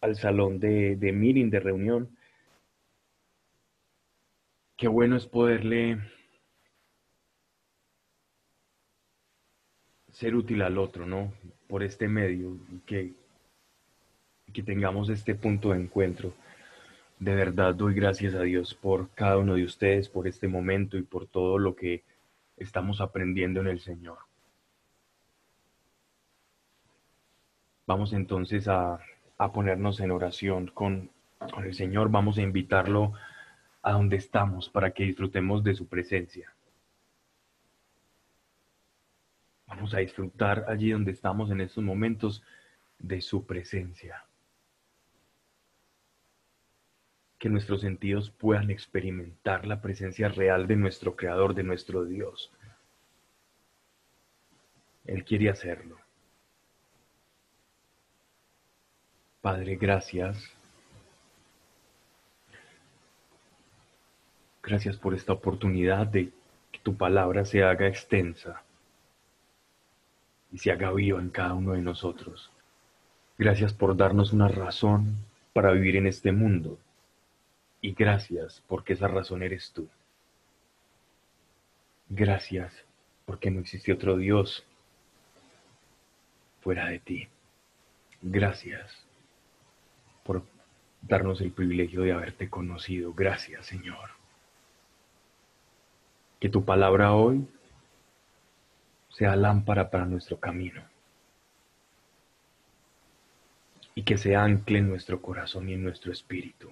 al salón de, de meeting, de reunión. Qué bueno es poderle ser útil al otro, ¿no? Por este medio, que, que tengamos este punto de encuentro. De verdad doy gracias a Dios por cada uno de ustedes, por este momento y por todo lo que estamos aprendiendo en el Señor. Vamos entonces a, a ponernos en oración con, con el Señor, vamos a invitarlo a donde estamos para que disfrutemos de su presencia. Vamos a disfrutar allí donde estamos en estos momentos de su presencia. Que nuestros sentidos puedan experimentar la presencia real de nuestro Creador, de nuestro Dios. Él quiere hacerlo. Padre, gracias. Gracias por esta oportunidad de que tu palabra se haga extensa y se haga viva en cada uno de nosotros. Gracias por darnos una razón para vivir en este mundo. Y gracias porque esa razón eres tú. Gracias porque no existe otro Dios fuera de ti. Gracias por darnos el privilegio de haberte conocido. Gracias, Señor. Que tu palabra hoy sea lámpara para nuestro camino y que se ancle en nuestro corazón y en nuestro espíritu.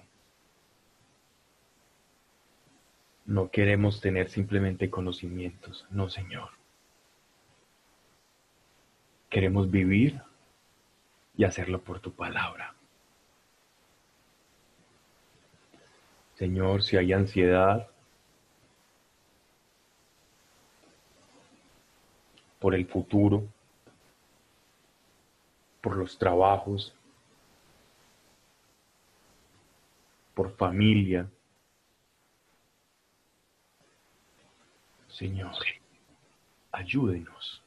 No queremos tener simplemente conocimientos, no, Señor. Queremos vivir y hacerlo por tu palabra. Señor, si hay ansiedad, por el futuro, por los trabajos, por familia. Señor, ayúdenos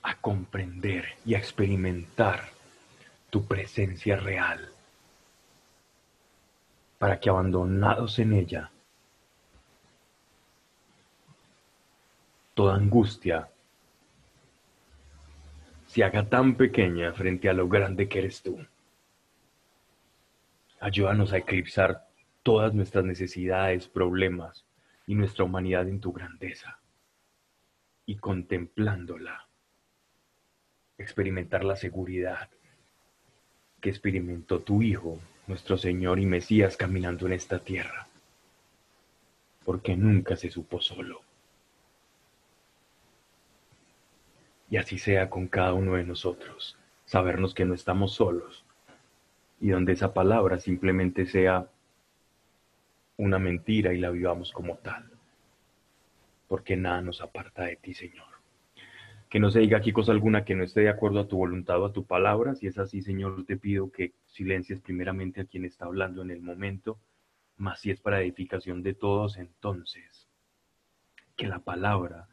a comprender y a experimentar tu presencia real, para que abandonados en ella, toda angustia se haga tan pequeña frente a lo grande que eres tú. Ayúdanos a eclipsar todas nuestras necesidades, problemas y nuestra humanidad en tu grandeza. Y contemplándola, experimentar la seguridad que experimentó tu Hijo, nuestro Señor y Mesías, caminando en esta tierra. Porque nunca se supo solo. Y así sea con cada uno de nosotros, sabernos que no estamos solos y donde esa palabra simplemente sea una mentira y la vivamos como tal, porque nada nos aparta de ti, Señor. Que no se diga aquí cosa alguna que no esté de acuerdo a tu voluntad o a tu palabra. Si es así, Señor, te pido que silencies primeramente a quien está hablando en el momento, mas si es para edificación de todos, entonces que la palabra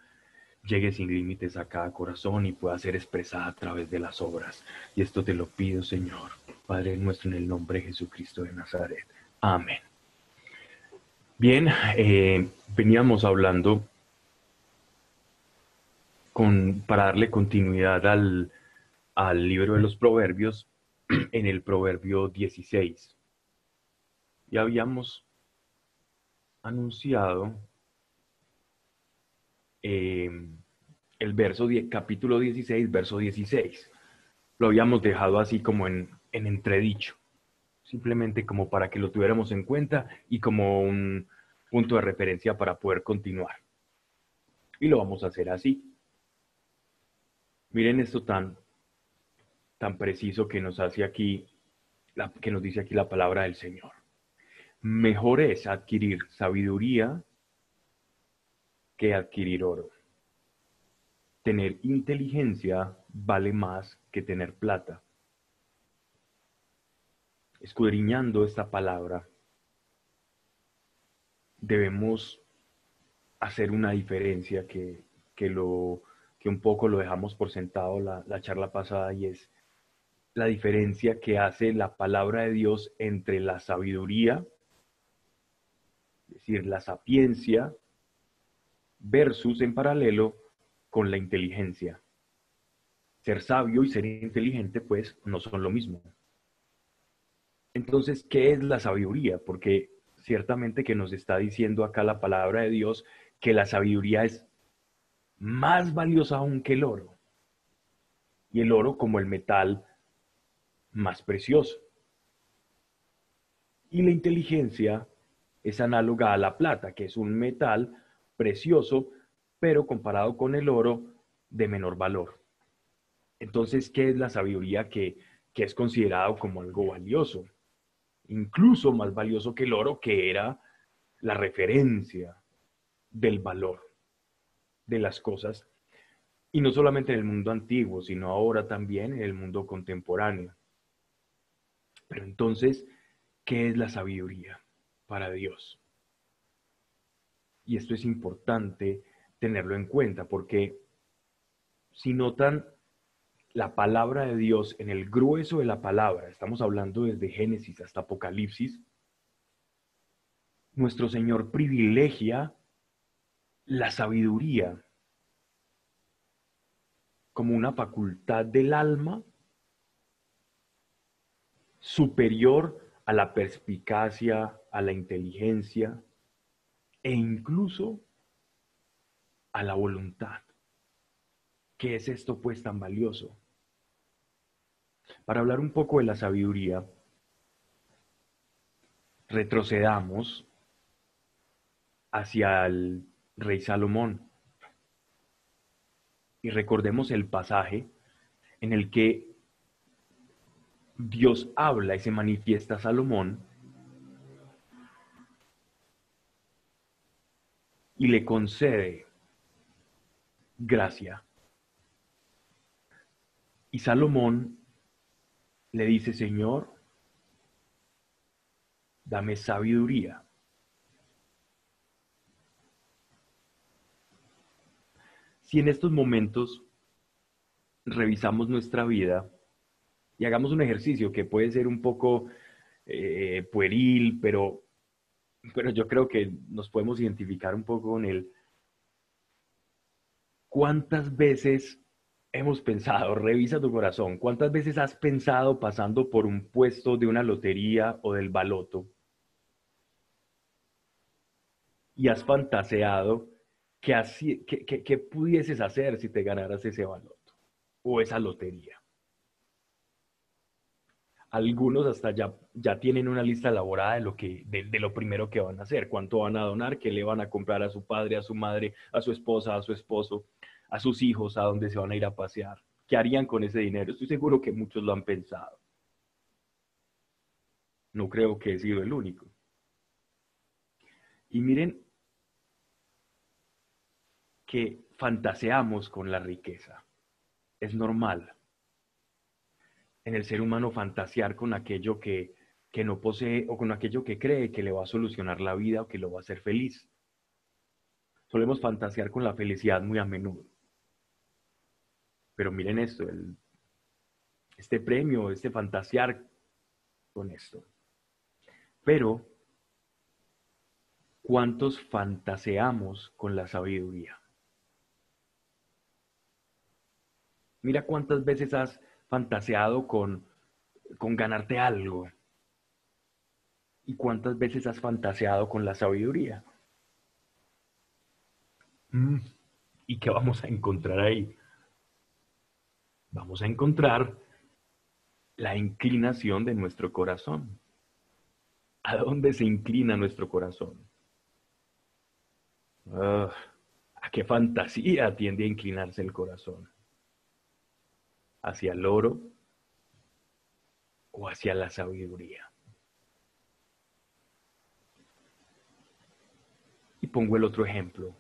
llegue sin límites a cada corazón y pueda ser expresada a través de las obras. Y esto te lo pido, Señor, Padre nuestro, en el nombre de Jesucristo de Nazaret. Amén. Bien, eh, veníamos hablando con, para darle continuidad al, al libro de los proverbios en el proverbio 16. Y habíamos anunciado Em, el verso, capítulo 16, verso 16. Lo habíamos dejado así como en, en entredicho, simplemente como para que lo tuviéramos en cuenta y como un punto de referencia para poder continuar. Y lo vamos a hacer así. Miren esto tan, tan preciso que nos hace aquí, que nos dice aquí la palabra del Señor. Mejor es adquirir sabiduría que adquirir oro. Tener inteligencia vale más que tener plata. Escudriñando esta palabra, debemos hacer una diferencia que, que, lo, que un poco lo dejamos por sentado la, la charla pasada y es la diferencia que hace la palabra de Dios entre la sabiduría, es decir, la sapiencia, versus en paralelo con la inteligencia. Ser sabio y ser inteligente, pues, no son lo mismo. Entonces, ¿qué es la sabiduría? Porque ciertamente que nos está diciendo acá la palabra de Dios que la sabiduría es más valiosa aún que el oro. Y el oro como el metal más precioso. Y la inteligencia es análoga a la plata, que es un metal precioso, pero comparado con el oro, de menor valor. Entonces, ¿qué es la sabiduría que, que es considerado como algo valioso? Incluso más valioso que el oro, que era la referencia del valor de las cosas. Y no solamente en el mundo antiguo, sino ahora también en el mundo contemporáneo. Pero entonces, ¿qué es la sabiduría para Dios? Y esto es importante tenerlo en cuenta porque si notan la palabra de Dios en el grueso de la palabra, estamos hablando desde Génesis hasta Apocalipsis, nuestro Señor privilegia la sabiduría como una facultad del alma superior a la perspicacia, a la inteligencia e incluso a la voluntad. ¿Qué es esto pues tan valioso? Para hablar un poco de la sabiduría, retrocedamos hacia el rey Salomón y recordemos el pasaje en el que Dios habla y se manifiesta a Salomón y le concede gracia. Y Salomón le dice, Señor, dame sabiduría. Si en estos momentos revisamos nuestra vida, y hagamos un ejercicio que puede ser un poco eh, pueril, pero, pero yo creo que nos podemos identificar un poco con él. ¿Cuántas veces hemos pensado, revisa tu corazón, cuántas veces has pensado pasando por un puesto de una lotería o del baloto y has fantaseado que, así, pudieses hacer si te ganaras ese baloto o esa lotería? Algunos hasta ya, ya tienen una lista elaborada de lo, que, de, lo primero que van a hacer, cuánto van a donar, qué le van a comprar a su padre, a su madre, a su esposa, a su esposo, a sus hijos, a dónde se van a ir a pasear. ¿Qué harían con ese dinero? Estoy seguro que muchos lo han pensado. No creo que he sido el único. Y miren que fantaseamos con la riqueza. Es normal en el ser humano fantasear con aquello que, no posee o con aquello que cree que le va a solucionar la vida o que lo va a hacer feliz. Solemos fantasear con la felicidad muy a menudo. Pero miren esto, el, este premio, este fantasear con esto. Pero, ¿cuántos fantaseamos con la sabiduría? Mira cuántas veces has fantaseado con, con ganarte algo? ¿Y cuántas veces has fantaseado con la sabiduría? Mm, ¿Y qué vamos a encontrar ahí? Vamos a encontrar la inclinación de nuestro corazón. ¿A dónde se inclina nuestro corazón? Ah, ¿A qué fantasía tiende a inclinarse el corazón? Hacia el oro o hacia la sabiduría. Y pongo el otro ejemplo.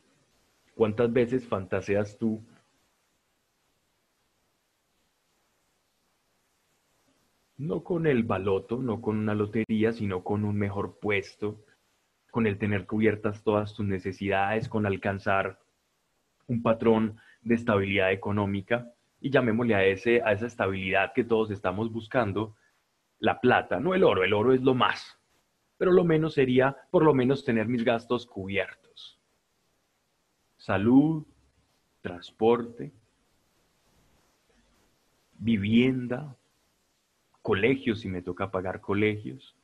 ¿Cuántas veces fantaseas tú no con el baloto, no con una lotería, sino con un mejor puesto, con el tener cubiertas todas tus necesidades, con alcanzar un patrón de estabilidad económica? Y llamémosle a, ese, a esa estabilidad que todos estamos buscando, la plata, no el oro, el oro es lo más, pero lo menos sería por lo menos tener mis gastos cubiertos. Salud, transporte, vivienda, colegios si me toca pagar colegios,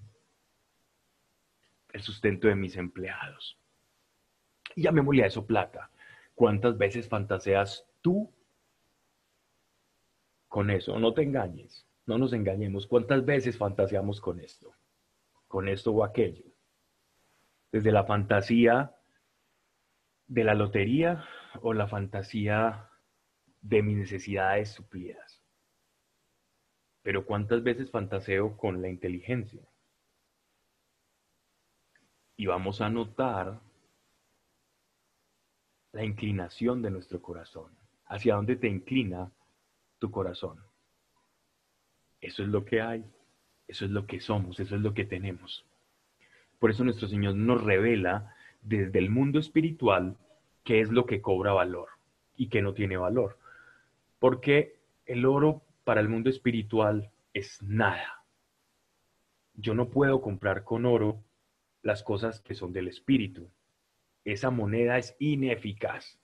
el sustento de mis empleados. Y llamémosle a eso plata. ¿Cuántas veces fantaseas tú con eso? No te engañes, no nos engañemos. ¿Cuántas veces fantaseamos con esto? Con esto o aquello. Desde la fantasía de la lotería o la fantasía de mis necesidades suplidas. Pero ¿cuántas veces fantaseo con la inteligencia? Y vamos a notar la inclinación de nuestro corazón. ¿Hacia dónde te inclina tu corazón? Eso es lo que hay, eso es lo que somos, eso es lo que tenemos. Por eso nuestro Señor nos revela desde el mundo espiritual qué es lo que cobra valor y qué no tiene valor. Porque el oro para el mundo espiritual es nada. Yo no puedo comprar con oro las cosas que son del espíritu. Esa moneda es ineficaz.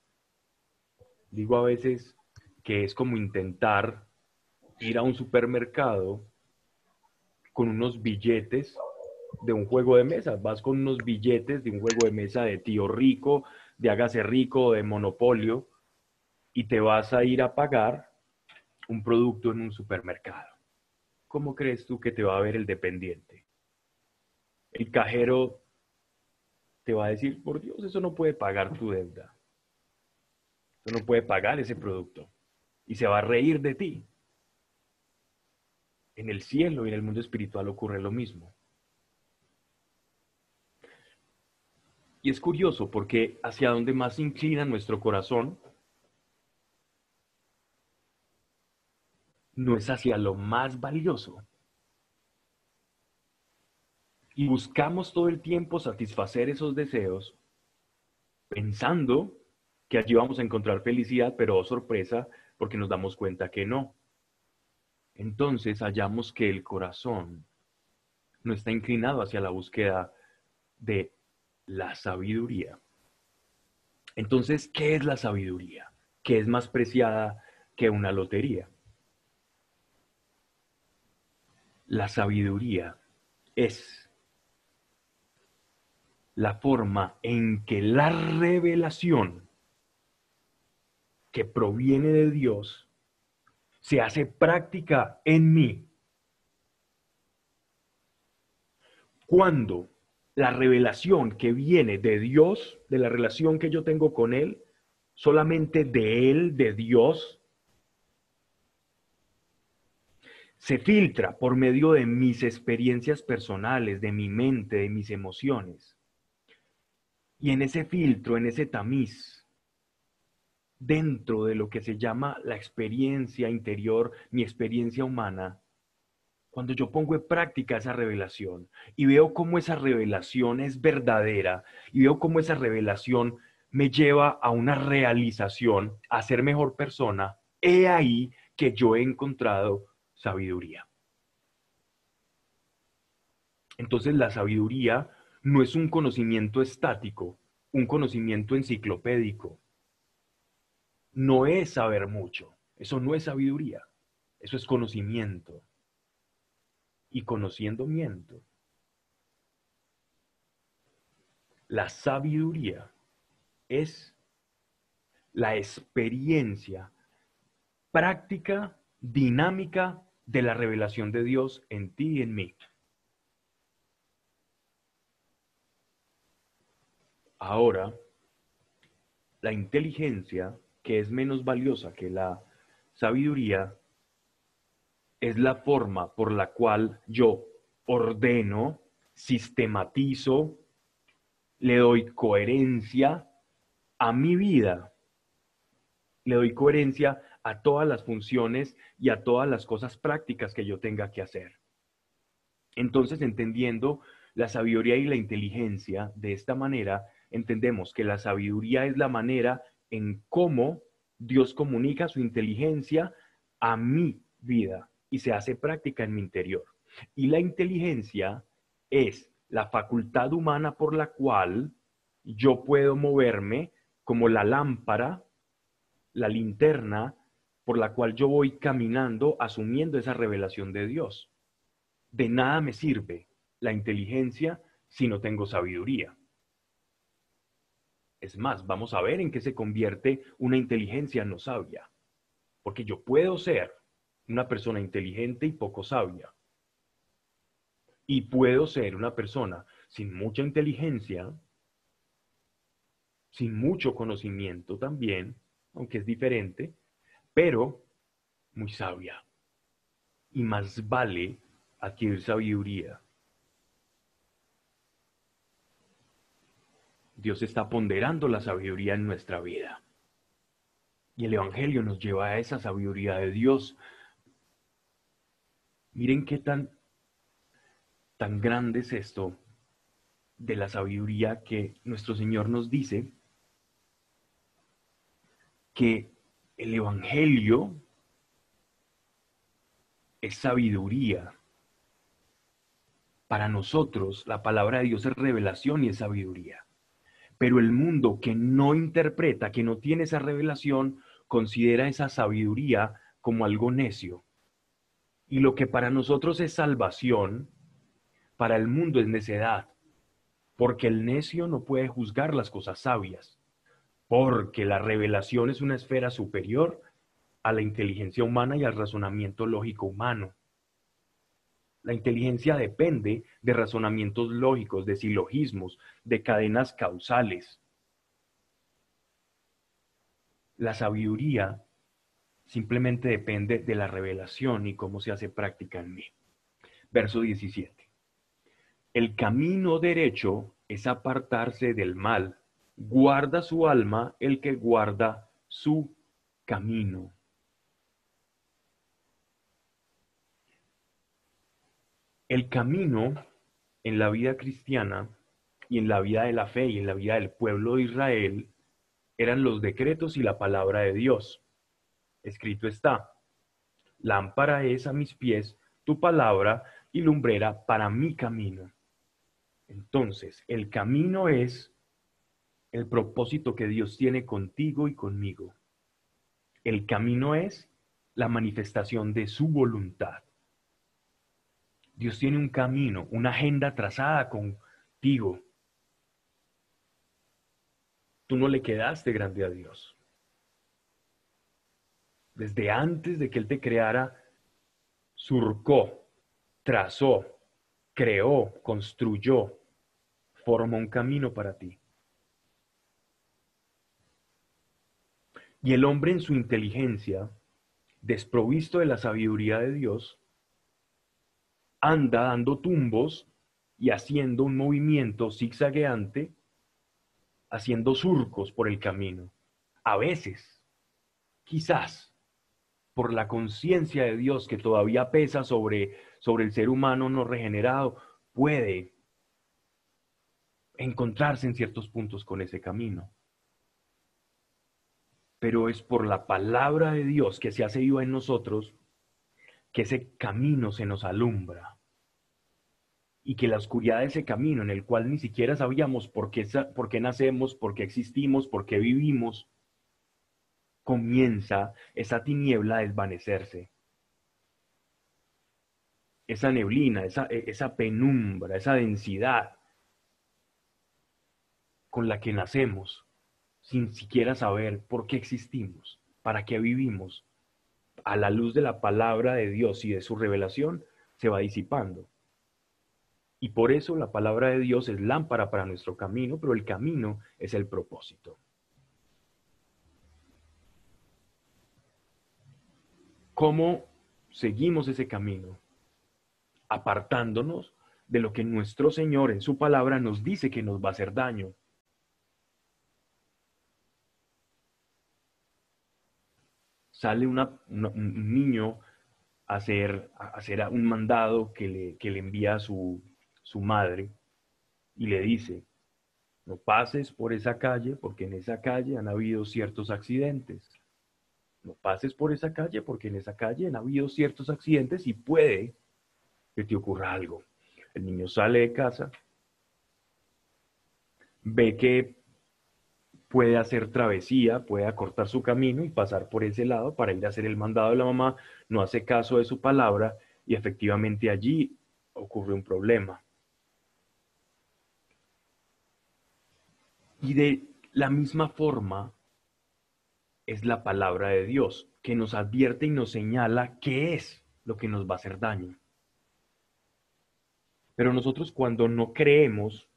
Digo a veces que es como intentar ir a un supermercado con unos billetes de un juego de mesa. Vas con unos billetes de un juego de mesa de tío rico, de hágase rico, de monopolio, y te vas a ir a pagar un producto en un supermercado. ¿Cómo crees tú que te va a ver el dependiente? El cajero te va a decir, por Dios, eso no puede pagar tu deuda. Eso no puede pagar ese producto. Y se va a reír de ti. En el cielo y en el mundo espiritual ocurre lo mismo. Y es curioso porque hacia donde más inclina nuestro corazón no es hacia lo más valioso. Y buscamos todo el tiempo satisfacer esos deseos pensando que allí vamos a encontrar felicidad, pero oh sorpresa, porque nos damos cuenta que no. Entonces hallamos que el corazón no está inclinado hacia la búsqueda de la sabiduría. Entonces, ¿qué es la sabiduría? ¿Qué es más preciada que una lotería? La sabiduría es la forma en que la revelación que proviene de Dios se hace práctica en mí. Cuando la revelación que viene de Dios, de la relación que yo tengo con Él, solamente de Él, de Dios, se filtra por medio de mis experiencias personales, de mi mente, de mis emociones. Y en ese filtro, en ese tamiz, dentro de lo que se llama la experiencia interior, mi experiencia humana, cuando yo pongo en práctica esa revelación y veo cómo esa revelación es verdadera y veo cómo esa revelación me lleva a una realización, a ser mejor persona, he ahí que yo he encontrado sabiduría. Entonces la sabiduría no es un conocimiento estático, un conocimiento enciclopédico. No es saber mucho, eso no es sabiduría, eso es conocimiento y conociendo miento. La sabiduría es la experiencia práctica, dinámica de la revelación de Dios en ti y en mí. Ahora, la inteligencia, que es menos valiosa que la sabiduría, es la forma por la cual yo ordeno, sistematizo, le doy coherencia a mi vida. Le doy coherencia a todas las funciones y a todas las cosas prácticas que yo tenga que hacer. Entonces, entendiendo la sabiduría y la inteligencia de esta manera, entendemos que la sabiduría es la manera en cómo Dios comunica su inteligencia a mi vida y se hace práctica en mi interior. Y la inteligencia es la facultad humana por la cual yo puedo moverme como la lámpara, la linterna, por la cual yo voy caminando asumiendo esa revelación de Dios. De nada me sirve la inteligencia si no tengo sabiduría. Es más, vamos a ver en qué se convierte una inteligencia no sabia. Porque yo puedo ser una persona inteligente y poco sabia. Y puedo ser una persona sin mucha inteligencia, sin mucho conocimiento también, aunque es diferente, pero muy sabia. Y más vale adquirir sabiduría. Dios está ponderando la sabiduría en nuestra vida. Y el Evangelio nos lleva a esa sabiduría de Dios. Miren qué tan, tan grande es esto de la sabiduría que nuestro Señor nos dice que el Evangelio es sabiduría. Para nosotros la palabra de Dios es revelación y es sabiduría. Pero el mundo que no interpreta, que no tiene esa revelación, considera esa sabiduría como algo necio. Y lo que para nosotros es salvación, para el mundo es necedad. Porque el necio no puede juzgar las cosas sabias porque la revelación es una esfera superior a la inteligencia humana y al razonamiento lógico humano. La inteligencia depende de razonamientos lógicos, de silogismos, de cadenas causales. La sabiduría simplemente depende de la revelación y cómo se hace práctica en mí. Verso 17. El camino derecho es apartarse del mal guarda su alma el que guarda su camino. El camino en la vida cristiana y en la vida de la fe y en la vida del pueblo de Israel eran los decretos y la palabra de Dios. Escrito está, lámpara es a mis pies tu palabra y lumbrera para mi camino. Entonces, el camino es el propósito que Dios tiene contigo y conmigo. El camino es la manifestación de su voluntad. Dios tiene un camino, una agenda trazada contigo. Tú no le quedaste grande a Dios. Desde antes de que Él te creara, surcó, trazó, creó, construyó, formó un camino para ti. Y el hombre en su inteligencia, desprovisto de la sabiduría de Dios, anda dando tumbos y haciendo un movimiento zigzagueante, haciendo surcos por el camino. A veces, quizás, por la conciencia de Dios que todavía pesa sobre, sobre el ser humano no regenerado, puede encontrarse en ciertos puntos con ese camino pero es por la palabra de Dios que se hace viva en nosotros que ese camino se nos alumbra y que la oscuridad de ese camino en el cual ni siquiera sabíamos por qué, por qué nacemos, por qué existimos, por qué vivimos, comienza esa tiniebla a desvanecerse. Esa neblina, esa, esa penumbra, esa densidad con la que nacemos sin siquiera saber por qué existimos, para qué vivimos, a la luz de la palabra de Dios y de su revelación, se va disipando. Y por eso la palabra de Dios es lámpara para nuestro camino, pero el camino es el propósito. ¿Cómo seguimos ese camino? Apartándonos de lo que nuestro Señor en su palabra nos dice que nos va a hacer daño sale un niño hacer, hacer un mandado que le, que le envía a su, su madre y le dice, no pases por esa calle porque en esa calle han habido ciertos accidentes. no pases por esa calle porque en esa calle han habido ciertos accidentes y puede que te ocurra algo. El niño sale de casa, ve que puede hacer travesía, puede acortar su camino y pasar por ese lado para ir a hacer el mandado de la mamá, no hace caso de su palabra y efectivamente allí ocurre un problema. Y de la misma forma es la palabra de Dios, que nos advierte y nos señala qué es lo que nos va a hacer daño. Pero nosotros cuando no creemos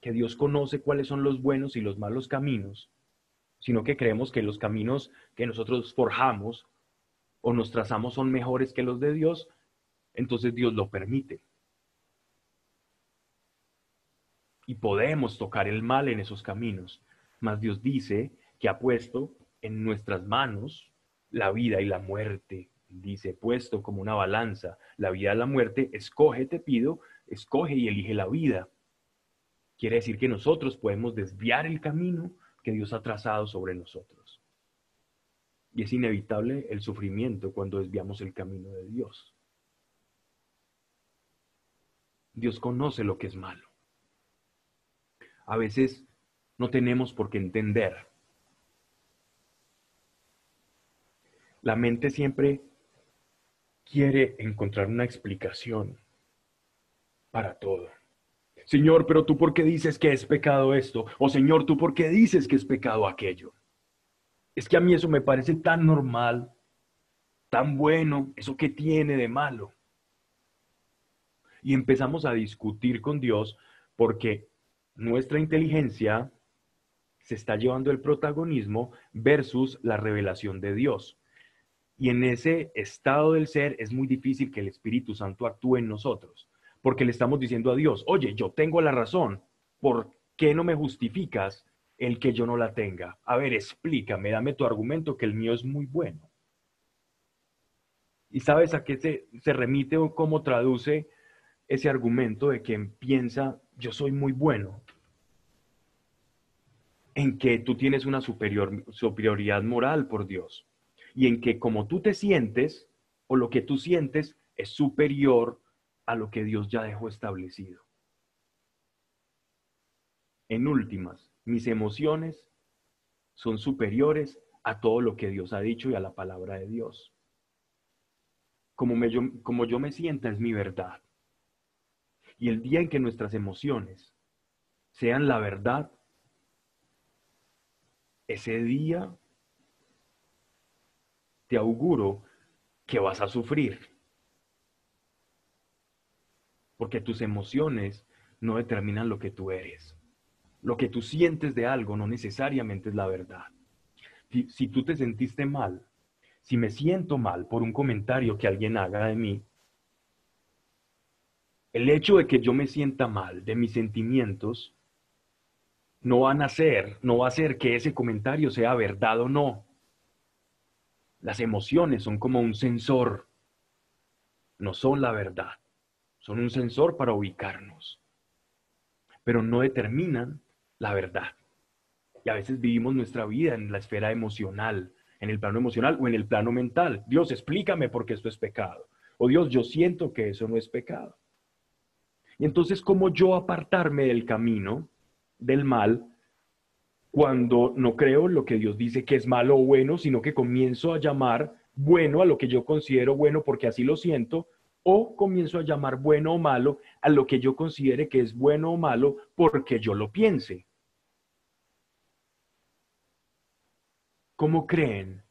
que Dios conoce cuáles son los buenos y los malos caminos, sino que creemos que los caminos que nosotros forjamos o nos trazamos son mejores que los de Dios, entonces Dios lo permite. Y podemos tocar el mal en esos caminos. Mas Dios dice que ha puesto en nuestras manos la vida y la muerte. Dice, puesto como una balanza, la vida y la muerte, escoge, te pido, escoge y elige la vida. Quiere decir que nosotros podemos desviar el camino que Dios ha trazado sobre nosotros. Y es inevitable el sufrimiento cuando desviamos el camino de Dios. Dios conoce lo que es malo. A veces no tenemos por qué entender. La mente siempre quiere encontrar una explicación para todo. Señor, pero tú por qué dices que es pecado esto? O Señor, tú por qué dices que es pecado aquello? Es que a mí eso me parece tan normal, tan bueno, eso que tiene de malo. Y empezamos a discutir con Dios porque nuestra inteligencia se está llevando el protagonismo versus la revelación de Dios. Y en ese estado del ser es muy difícil que el Espíritu Santo actúe en nosotros, porque le estamos diciendo a Dios, oye, yo tengo la razón, ¿por qué no me justificas el que yo no la tenga? A ver, explícame, dame tu argumento, que el mío es muy bueno. ¿Y sabes a qué se, se remite o cómo traduce ese argumento de quien piensa, yo soy muy bueno? En que tú tienes una superior, superioridad moral por Dios y en que como tú te sientes o lo que tú sientes es superior a lo que Dios ya dejó establecido. En últimas, mis emociones son superiores a todo lo que Dios ha dicho y a la palabra de Dios. Como, me, yo, como yo me sienta es mi verdad. Y el día en que nuestras emociones sean la verdad, ese día te auguro que vas a sufrir. Porque tus emociones no determinan lo que tú eres. Lo que tú sientes de algo no necesariamente es la verdad. Si, tú te sentiste mal, si me siento mal por un comentario que alguien haga de mí, el hecho de que yo me sienta mal de mis sentimientos no van a ser, no va a hacer que ese comentario sea verdad o no. Las emociones son como un sensor, no son la verdad, son un sensor para ubicarnos, pero no determinan la verdad. Y a veces vivimos nuestra vida en la esfera emocional, en el plano emocional o en el plano mental. Dios, explícame por qué esto es pecado. O Dios, yo siento que eso no es pecado. Y entonces, ¿cómo yo apartarme del camino del mal cuando no creo lo que Dios dice que es malo o bueno, sino que comienzo a llamar bueno a lo que yo considero bueno porque así lo siento, o comienzo a llamar bueno o malo a lo que yo considere que es bueno o malo porque yo lo piense. ¿Cómo creen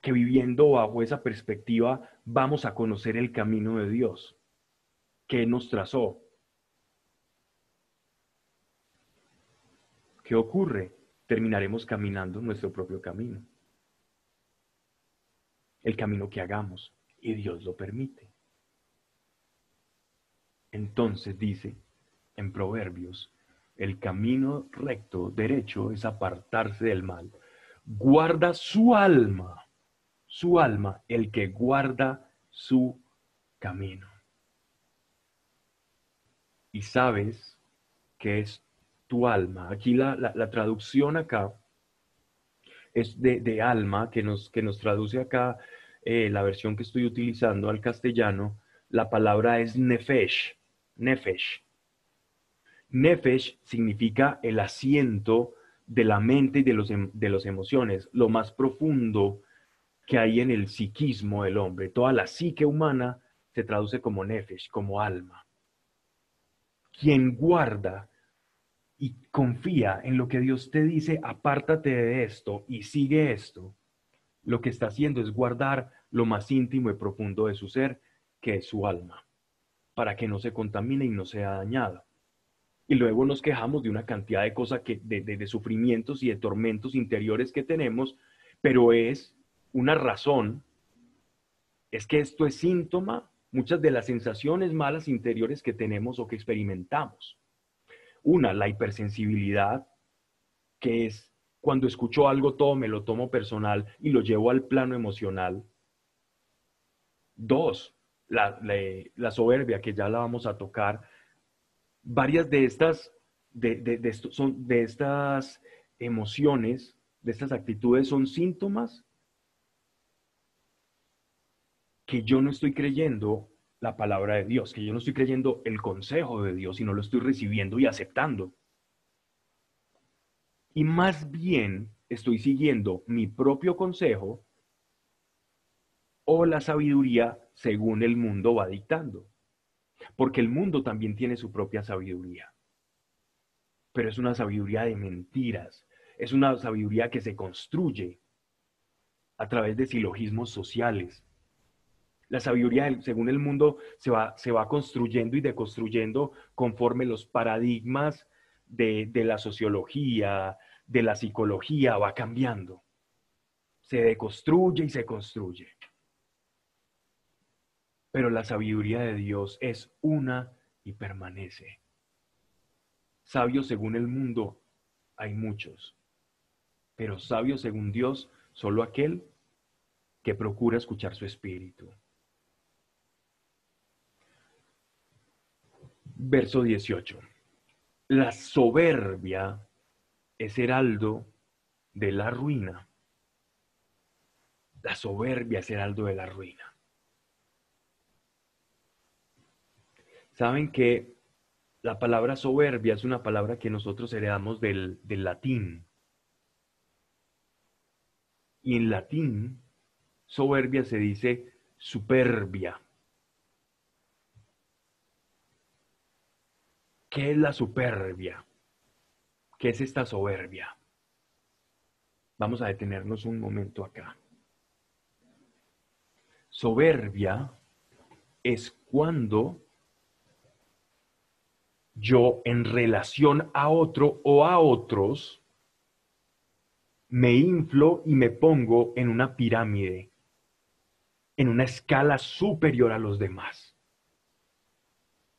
que viviendo bajo esa perspectiva vamos a conocer el camino de Dios que nos trazó? ¿Qué ocurre? Terminaremos caminando nuestro propio camino. El camino que hagamos, y Dios lo permite. Entonces dice en Proverbios, el camino recto, derecho, es apartarse del mal. Guarda su alma, su alma, el que guarda su camino. Y sabes que es tu alma. Aquí la, traducción acá es de, alma, que nos, que nos traduce acá eh, la versión que estoy utilizando al castellano, la palabra es nefesh, nefesh. Nefesh significa el asiento de la mente y de los, em, de los emociones, lo más profundo que hay en el psiquismo del hombre. Toda la psique humana se traduce como nefesh, como alma. Quien guarda y confía en lo que Dios te dice, apártate de esto y sigue esto, lo que está haciendo es guardar lo más íntimo y profundo de su ser, que es su alma, para que no se contamine y no sea dañado. Y luego nos quejamos de una cantidad de cosas que, de, de sufrimientos y de tormentos interiores que tenemos, pero es una razón, es que esto es síntoma muchas de las sensaciones malas interiores que tenemos o que experimentamos. Una, la hipersensibilidad, que es cuando escucho algo todo me lo tomo personal y lo llevo al plano emocional. Dos, la, soberbia, que ya la vamos a tocar. Varias de estas, de, son, de estas emociones, de estas actitudes son síntomas que yo no estoy creyendo la palabra de Dios, que yo no estoy creyendo el consejo de Dios, sino lo estoy recibiendo y aceptando. Y más bien estoy siguiendo mi propio consejo o la sabiduría según el mundo va dictando. Porque el mundo también tiene su propia sabiduría. Pero es una sabiduría de mentiras. Es una sabiduría que se construye a través de silogismos sociales, la sabiduría, según el mundo, se va, se va construyendo y deconstruyendo conforme los paradigmas de, de la sociología, de la psicología, va cambiando. Se deconstruye y se construye. Pero la sabiduría de Dios es una y permanece. Sabios según el mundo hay muchos, pero sabios según Dios solo aquel que procura escuchar su espíritu. Verso 18. La soberbia es heraldo de la ruina. La soberbia es heraldo de la ruina. Saben que la palabra soberbia es una palabra que nosotros heredamos del, del latín. Y en latín, soberbia se dice superbia. ¿Qué es la superbia? ¿Qué es esta soberbia? Vamos a detenernos un momento acá. Soberbia es cuando yo en relación a otro o a otros me inflo y me pongo en una pirámide, en una escala superior a los demás.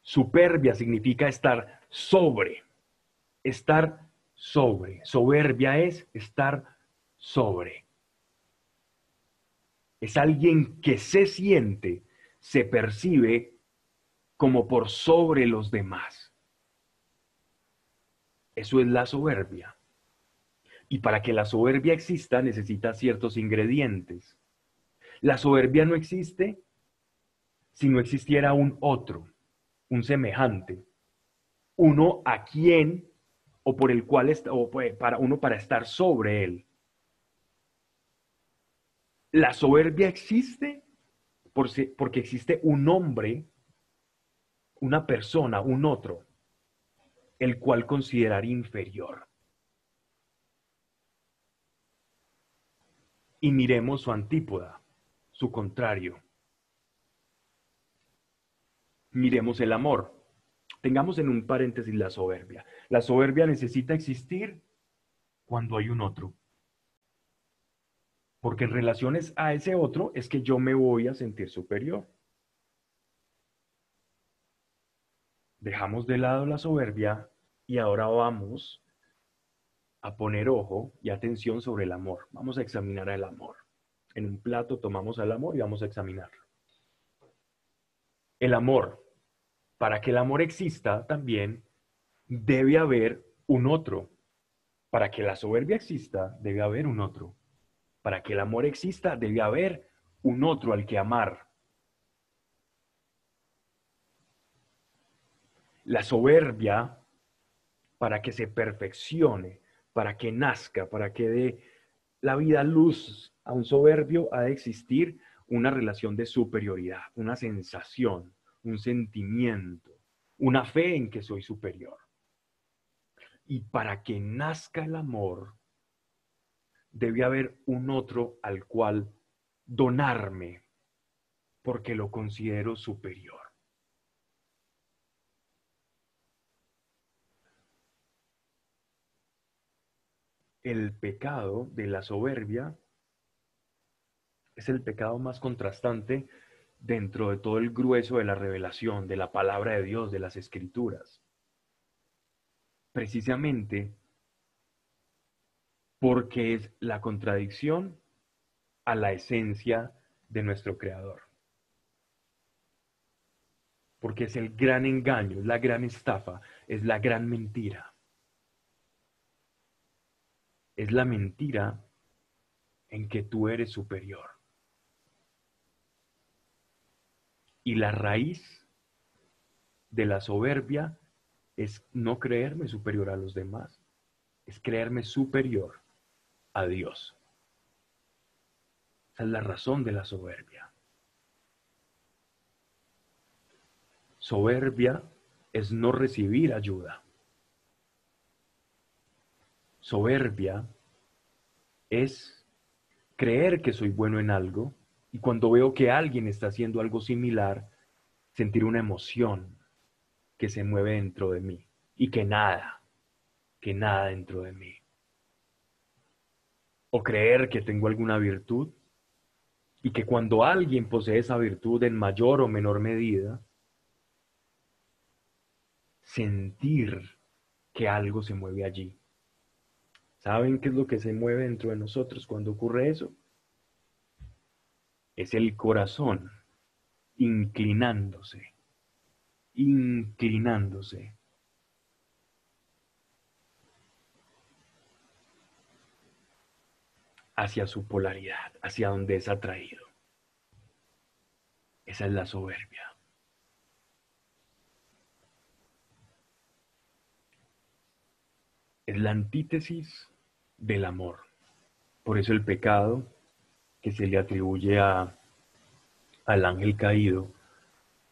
Superbia significa estar sobre, estar sobre. Soberbia es estar sobre. Es alguien que se siente, se percibe como por sobre los demás. Eso es la soberbia. Y para que la soberbia exista necesita ciertos ingredientes. La soberbia no existe si no existiera un otro un semejante, uno a quien o por el cual está, o para uno para estar sobre él. La soberbia existe porque existe un hombre, una persona, un otro, el cual considerar inferior. Y miremos su antípoda, su contrario miremos el amor. Tengamos en un paréntesis la soberbia. La soberbia necesita existir cuando hay un otro. Porque en relaciones a ese otro es que yo me voy a sentir superior. Dejamos de lado la soberbia y ahora vamos a poner ojo y atención sobre el amor. Vamos a examinar el amor. En un plato tomamos el amor y vamos a examinarlo. El amor para que el amor exista también debe haber un otro. Para que la soberbia exista, debe haber un otro. Para que el amor exista, debe haber un otro al que amar. La soberbia, para que se perfeccione, para que nazca, para que dé la vida luz a un soberbio, ha de existir una relación de superioridad, una sensación, un sentimiento, una fe en que soy superior. Y para que nazca el amor, debe haber un otro al cual donarme, porque lo considero superior. El pecado de la soberbia es el pecado más contrastante dentro de todo el grueso de la revelación, de la palabra de Dios, de las escrituras. Precisamente porque es la contradicción a la esencia de nuestro Creador. Porque es el gran engaño, es la gran estafa, es la gran mentira. Es la mentira en que tú eres superior. Y la raíz de la soberbia es no creerme superior a los demás, es creerme superior a Dios. Esa es la razón de la soberbia. Soberbia es no recibir ayuda. Soberbia es creer que soy bueno en algo y cuando veo que alguien está haciendo algo similar, sentir una emoción que se mueve dentro de mí y que nada, que nada dentro de mí. O creer que tengo alguna virtud y que cuando alguien posee esa virtud en mayor o menor medida, sentir que algo se mueve allí. ¿Saben qué es lo que se mueve dentro de nosotros cuando ocurre eso? Es el corazón inclinándose, inclinándose. hacia su polaridad, hacia donde es atraído. Esa es la soberbia. Es la antítesis del amor. Por eso el pecado que se le atribuye a, al ángel caído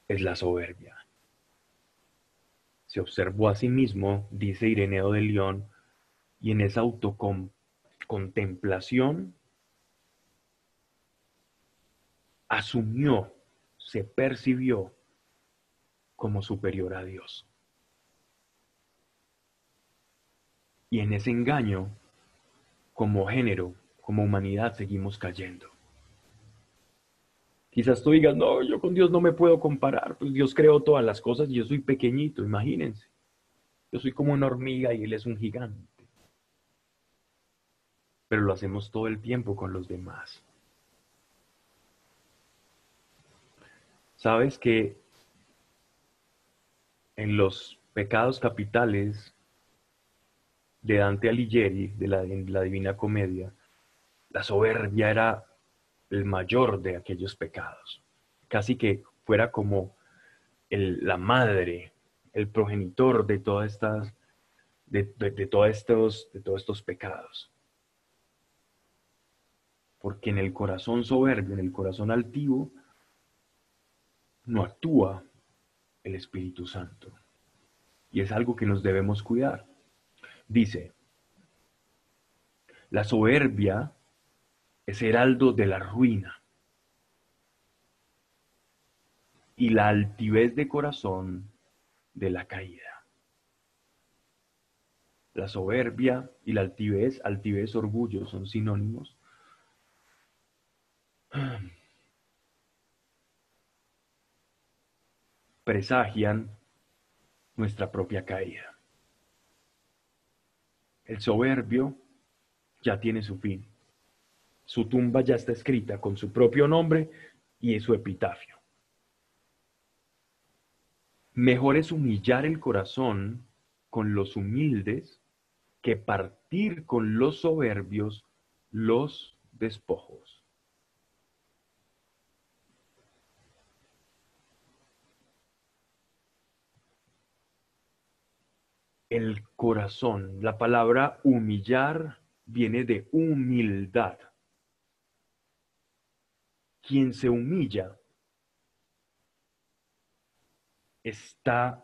es la soberbia. Se observó a sí mismo, dice Ireneo de León, y en esa autocontemplación asumió, se percibió como superior a Dios. Y en ese engaño, como género, como humanidad seguimos cayendo. Quizás tú digas, no, yo con Dios no me puedo comparar, pues Dios creó todas las cosas y yo soy pequeñito, imagínense. Yo soy como una hormiga y Él es un gigante. Pero lo hacemos todo el tiempo con los demás. Sabes que en los pecados capitales de Dante Alighieri, de la, la Divina Comedia, la soberbia era el mayor de aquellos pecados. Casi que fuera como la madre, el progenitor de todas estas, de, todos estos, de todos estos pecados. Porque en el corazón soberbio, en el corazón altivo, no actúa el Espíritu Santo. Y es algo que nos debemos cuidar. Dice, la soberbia es heraldo de la ruina. Y la altivez de corazón de la caída. La soberbia y la altivez, altivez, orgullo, son sinónimos. Presagian nuestra propia caída. El soberbio ya tiene su fin. Su tumba ya está escrita con su propio nombre y su epitafio. Mejor es humillar el corazón con los humildes que partir con los soberbios los despojos. El corazón, la palabra humillar viene de humildad. Quien se humilla está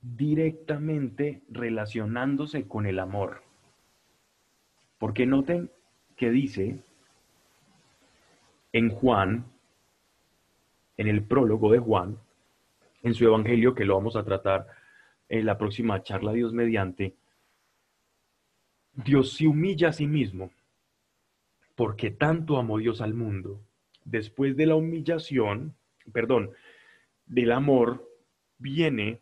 directamente relacionándose con el amor. Porque noten que dice en Juan, en el prólogo de Juan, en su evangelio, que lo vamos a tratar en la próxima charla Dios mediante, Dios se humilla a sí mismo, porque tanto amó Dios al mundo. Después de la humillación, perdón, del amor, viene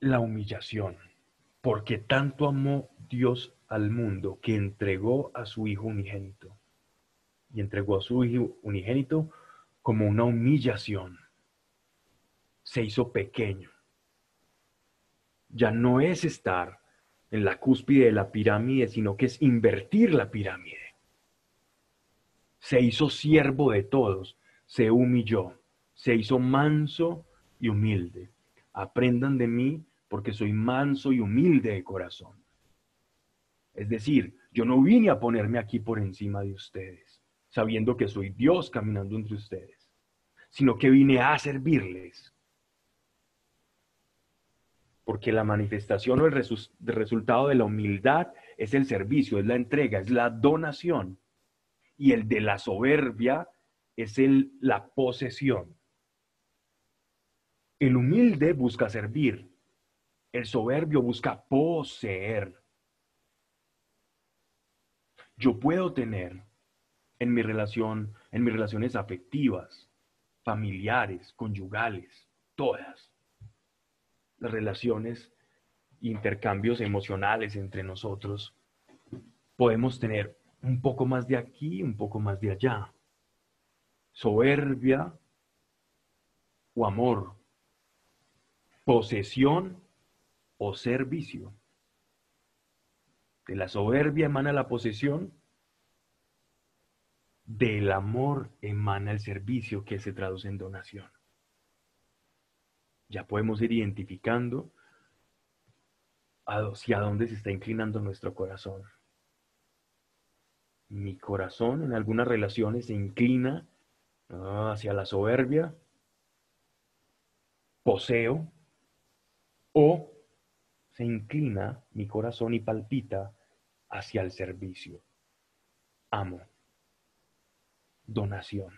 la humillación, porque tanto amó Dios al mundo que entregó a su Hijo unigénito. Y entregó a su Hijo unigénito como una humillación. Se hizo pequeño. Ya no es estar en la cúspide de la pirámide, sino que es invertir la pirámide. Se hizo siervo de todos, se humilló, se hizo manso y humilde. Aprendan de mí porque soy manso y humilde de corazón. Es decir, yo no vine a ponerme aquí por encima de ustedes, sabiendo que soy Dios caminando entre ustedes, sino que vine a servirles. Porque la manifestación o el resultado de la humildad es el servicio, es la entrega, es la donación. Y el de la soberbia es el, la posesión. El humilde busca servir, el soberbio busca poseer. Yo puedo tener en mi relación, en mis relaciones afectivas, familiares, conyugales, todas las relaciones, intercambios emocionales entre nosotros, podemos tener un poco más de aquí, un poco más de allá. Soberbia o amor, posesión o servicio. De la soberbia emana la posesión, del amor emana el servicio que se traduce en donación. Ya podemos ir identificando hacia dónde se está inclinando nuestro corazón. Mi corazón en algunas relaciones se inclina hacia la soberbia, poseo, o se inclina mi corazón y palpita hacia el servicio. Amo. Donación.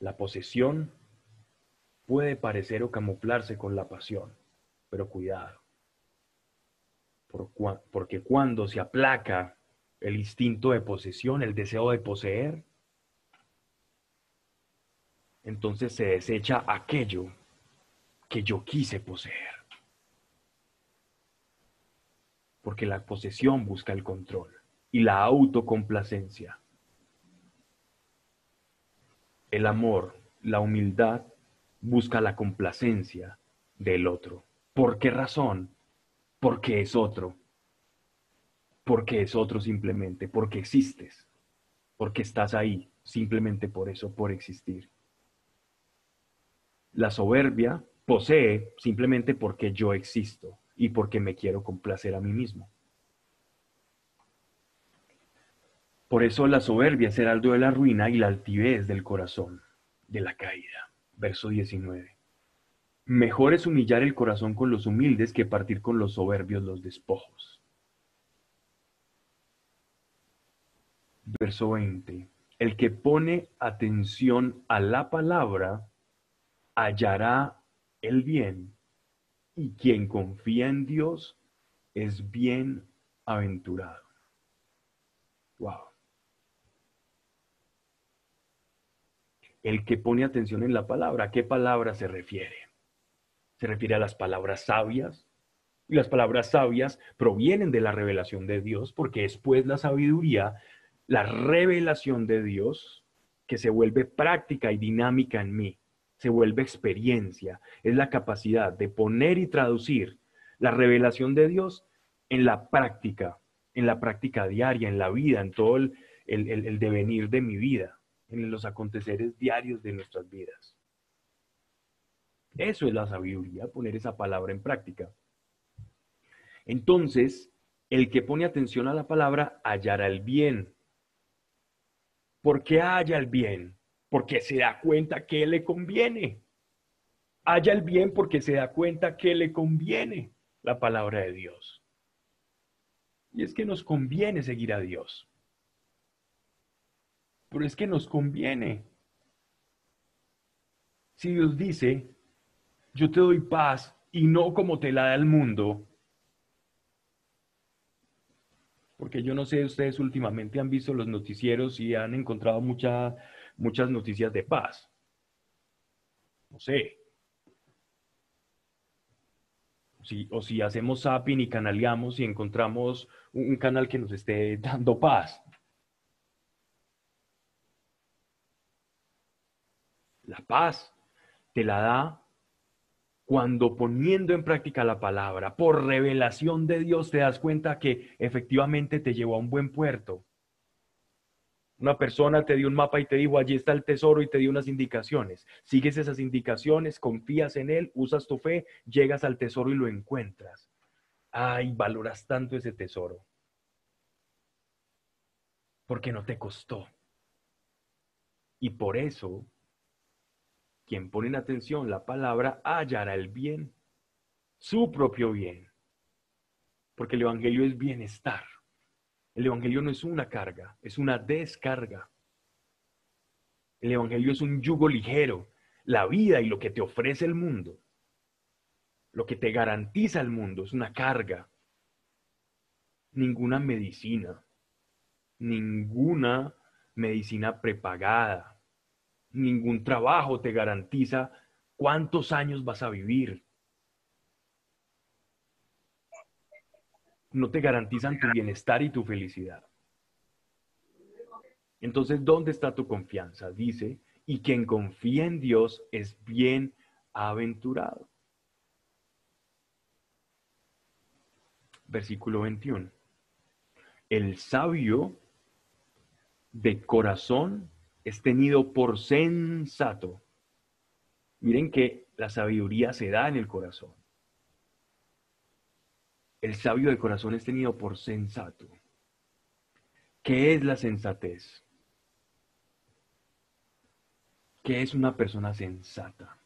La posesión puede parecer o camuflarse con la pasión, pero cuidado. Porque cuando se aplaca el instinto de posesión, el deseo de poseer, entonces se desecha aquello que yo quise poseer. Porque la posesión busca el control y la autocomplacencia. El amor, la humildad, busca la complacencia del otro. ¿Por qué razón? Porque es otro. Porque es otro simplemente, porque existes, porque estás ahí, simplemente por eso, por existir. La soberbia posee simplemente porque yo existo y porque me quiero complacer a mí mismo. Por eso la soberbia es el aldo de la ruina y la altivez del corazón, de la caída. Verso 19. Mejor es humillar el corazón con los humildes que partir con los soberbios los despojos. Verso 20. El que pone atención a la palabra hallará el bien, y quien confía en Dios es bien aventurado. Wow. El que pone atención en la palabra, ¿a qué palabra se refiere? Se refiere a las palabras sabias. Y las palabras sabias provienen de la revelación de Dios, porque es pues la sabiduría, la revelación de Dios, que se vuelve práctica y dinámica en mí se vuelve experiencia, es la capacidad de poner y traducir la revelación de Dios en la práctica en la práctica diaria, en la vida, en todo el, el devenir de mi vida, en los aconteceres diarios de nuestras vidas. Eso es la sabiduría, poner esa palabra en práctica. Entonces, el que pone atención a la palabra hallará el bien. ¿Por qué halla el bien? Porque se da cuenta que le conviene. Halla el bien porque se da cuenta que le conviene la palabra de Dios. Y es que nos conviene seguir a Dios. Pero es que nos conviene. Si Dios dice, yo te doy paz y no como te la da el mundo, porque yo no sé, ustedes últimamente han visto los noticieros y han encontrado muchas noticias de paz. No sé. o si hacemos zapping y canaleamos y encontramos un canal que nos esté dando paz. La paz te la da cuando poniendo en práctica la palabra, por revelación de Dios, te das cuenta que efectivamente te llevó a un buen puerto. Una persona te dio un mapa y te dijo, allí está el tesoro y te dio unas indicaciones. Sigues esas indicaciones, confías en él, usas tu fe, llegas al tesoro y lo encuentras. Ay, valoras tanto ese tesoro. Porque no te costó. Y por eso quien pone en atención la palabra hallará el bien, su propio bien. Porque el Evangelio es bienestar. El Evangelio no es una carga, es una descarga. El Evangelio es un yugo ligero, la vida y lo que te ofrece el mundo. Lo que te garantiza el mundo es una carga. Ninguna medicina, ninguna medicina prepagada, ningún trabajo te garantiza cuántos años vas a vivir. No te garantizan tu bienestar y tu felicidad. Entonces, ¿dónde está tu confianza? Dice, y quien confía en Dios es bien aventurado. Versículo 21. El sabio de corazón es tenido por sensato. Miren que la sabiduría se da en el corazón. El sabio de corazón es tenido por sensato. ¿Qué es la sensatez? ¿Qué es una persona sensata?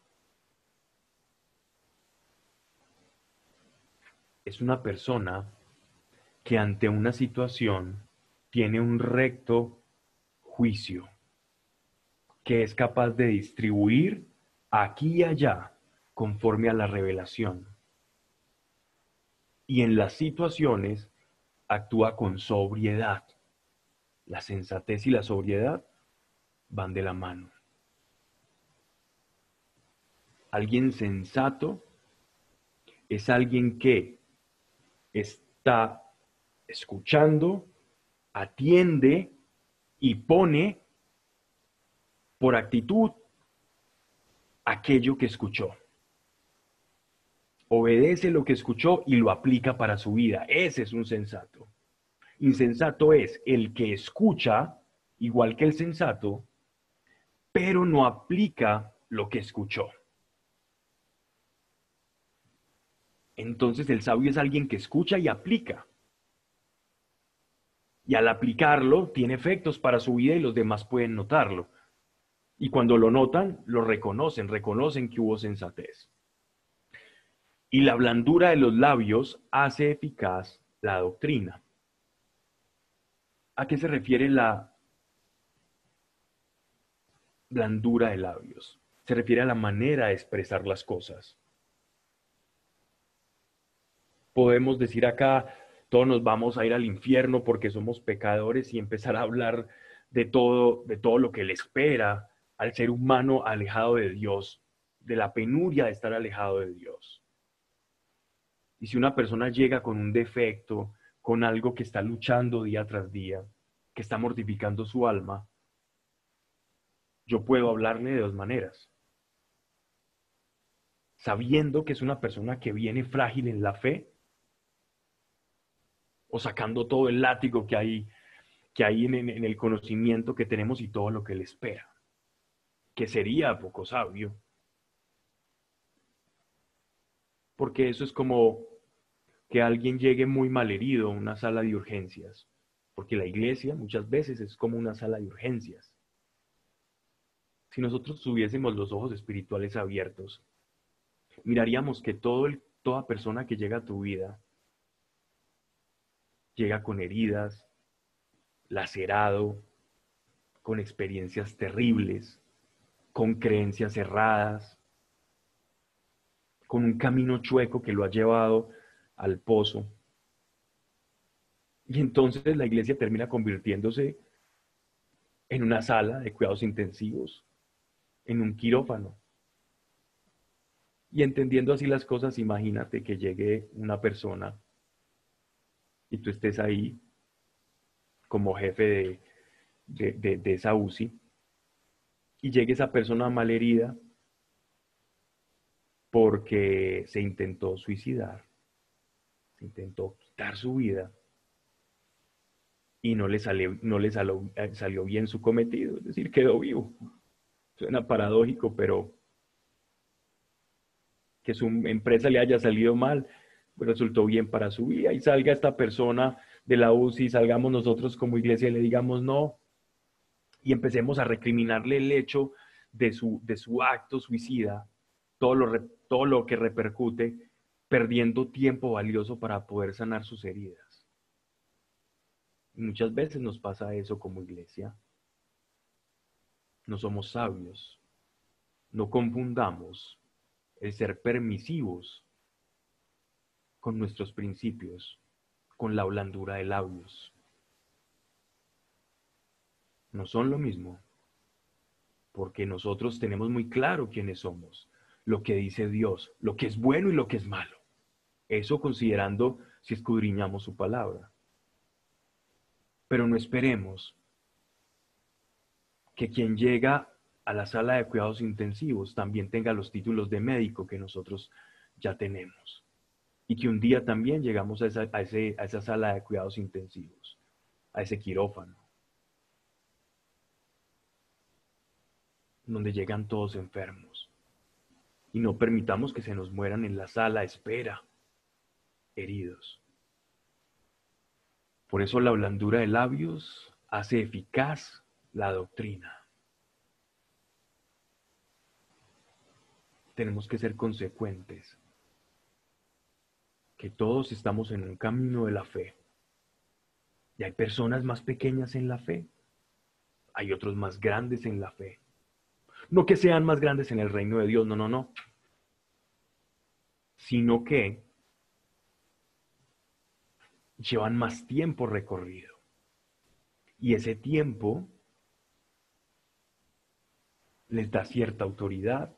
Es una persona que ante una situación tiene un recto juicio que es capaz de distribuir aquí y allá conforme a la revelación. Y en las situaciones actúa con sobriedad. La sensatez y la sobriedad van de la mano. Alguien sensato es alguien que está escuchando, atiende y pone por actitud aquello que escuchó. Obedece lo que escuchó y lo aplica para su vida. Ese es un sensato. Insensato es el que escucha, igual que el sensato, pero no aplica lo que escuchó. Entonces el sabio es alguien que escucha y aplica. Y al aplicarlo tiene efectos para su vida y los demás pueden notarlo. Y cuando lo notan, lo reconocen, reconocen que hubo sensatez. Y la blandura de los labios hace eficaz la doctrina. ¿A qué se refiere la blandura de labios? Se refiere a la manera de expresar las cosas. Podemos decir acá, todos nos vamos a ir al infierno porque somos pecadores y empezar a hablar de todo, de todo lo que le espera, al ser humano alejado de Dios, de la penuria de estar alejado de Dios. Y si una persona llega con un defecto, con algo que está luchando día tras día, que está mortificando su alma, yo puedo hablarle de dos maneras. Sabiendo que es una persona que viene frágil en la fe, o sacando todo el látigo que hay, que hay en, en el conocimiento que tenemos y todo lo que le espera, que sería poco sabio. Porque eso es como que alguien llegue muy mal herido a una sala de urgencias, porque la iglesia muchas veces es como una sala de urgencias. Si nosotros tuviésemos los ojos espirituales abiertos, miraríamos que todo el, toda persona que llega a tu vida llega con heridas, lacerado, con experiencias terribles, con creencias erradas, con un camino chueco que lo ha llevado al pozo. Y entonces la iglesia termina convirtiéndose en una sala de cuidados intensivos, en un quirófano. Y entendiendo así las cosas, imagínate que llegue una persona y tú estés ahí como jefe de, de, esa UCI y llegue esa persona malherida porque se intentó suicidar, se intentó quitar su vida y no le salió, no le salió, eh, salió bien su cometido, es decir, quedó vivo. Suena paradójico, pero que su empresa le haya salido mal, pues resultó bien para su vida y salga esta persona de la UCI, salgamos nosotros como iglesia y le digamos no y empecemos a recriminarle el hecho de su, de su acto suicida, todo lo, todo lo que repercute, perdiendo tiempo valioso para poder sanar sus heridas. muchas veces nos pasa eso como iglesia. No somos sabios. No confundamos el ser permisivos con nuestros principios, con la blandura de labios. No son lo mismo, porque nosotros tenemos muy claro quiénes somos, lo que dice Dios, lo que es bueno y lo que es malo. Eso considerando si escudriñamos su palabra. Pero no esperemos que quien llega a la sala de cuidados intensivos también tenga los títulos de médico que nosotros ya tenemos. Y que un día también llegamos a esa, a, a esa sala de cuidados intensivos, a ese quirófano, donde llegan todos enfermos. Y no permitamos que se nos mueran en la sala espera, heridos. Por eso la blandura de labios hace eficaz la doctrina. Tenemos que ser consecuentes, que todos estamos en un camino de la fe. Y hay personas más pequeñas en la fe, hay otros más grandes en la fe. No que sean más grandes en el reino de Dios, no, no, no. Sino que llevan más tiempo recorrido. Y ese tiempo les da cierta autoridad,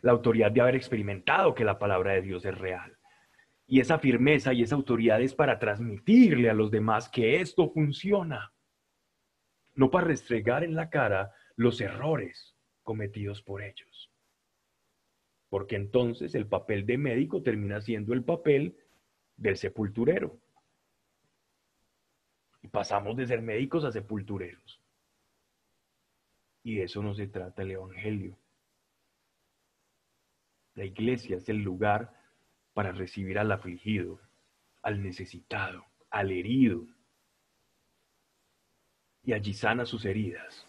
la autoridad de haber experimentado que la palabra de Dios es real. Y esa firmeza y esa autoridad es para transmitirle a los demás que esto funciona, no para restregar en la cara los errores cometidos por ellos. Porque entonces el papel de médico termina siendo el papel del sepulturero. Y pasamos de ser médicos a sepultureros. Y de eso no se trata el Evangelio. La iglesia es el lugar para recibir al afligido, al necesitado, al herido. Y allí sana sus heridas.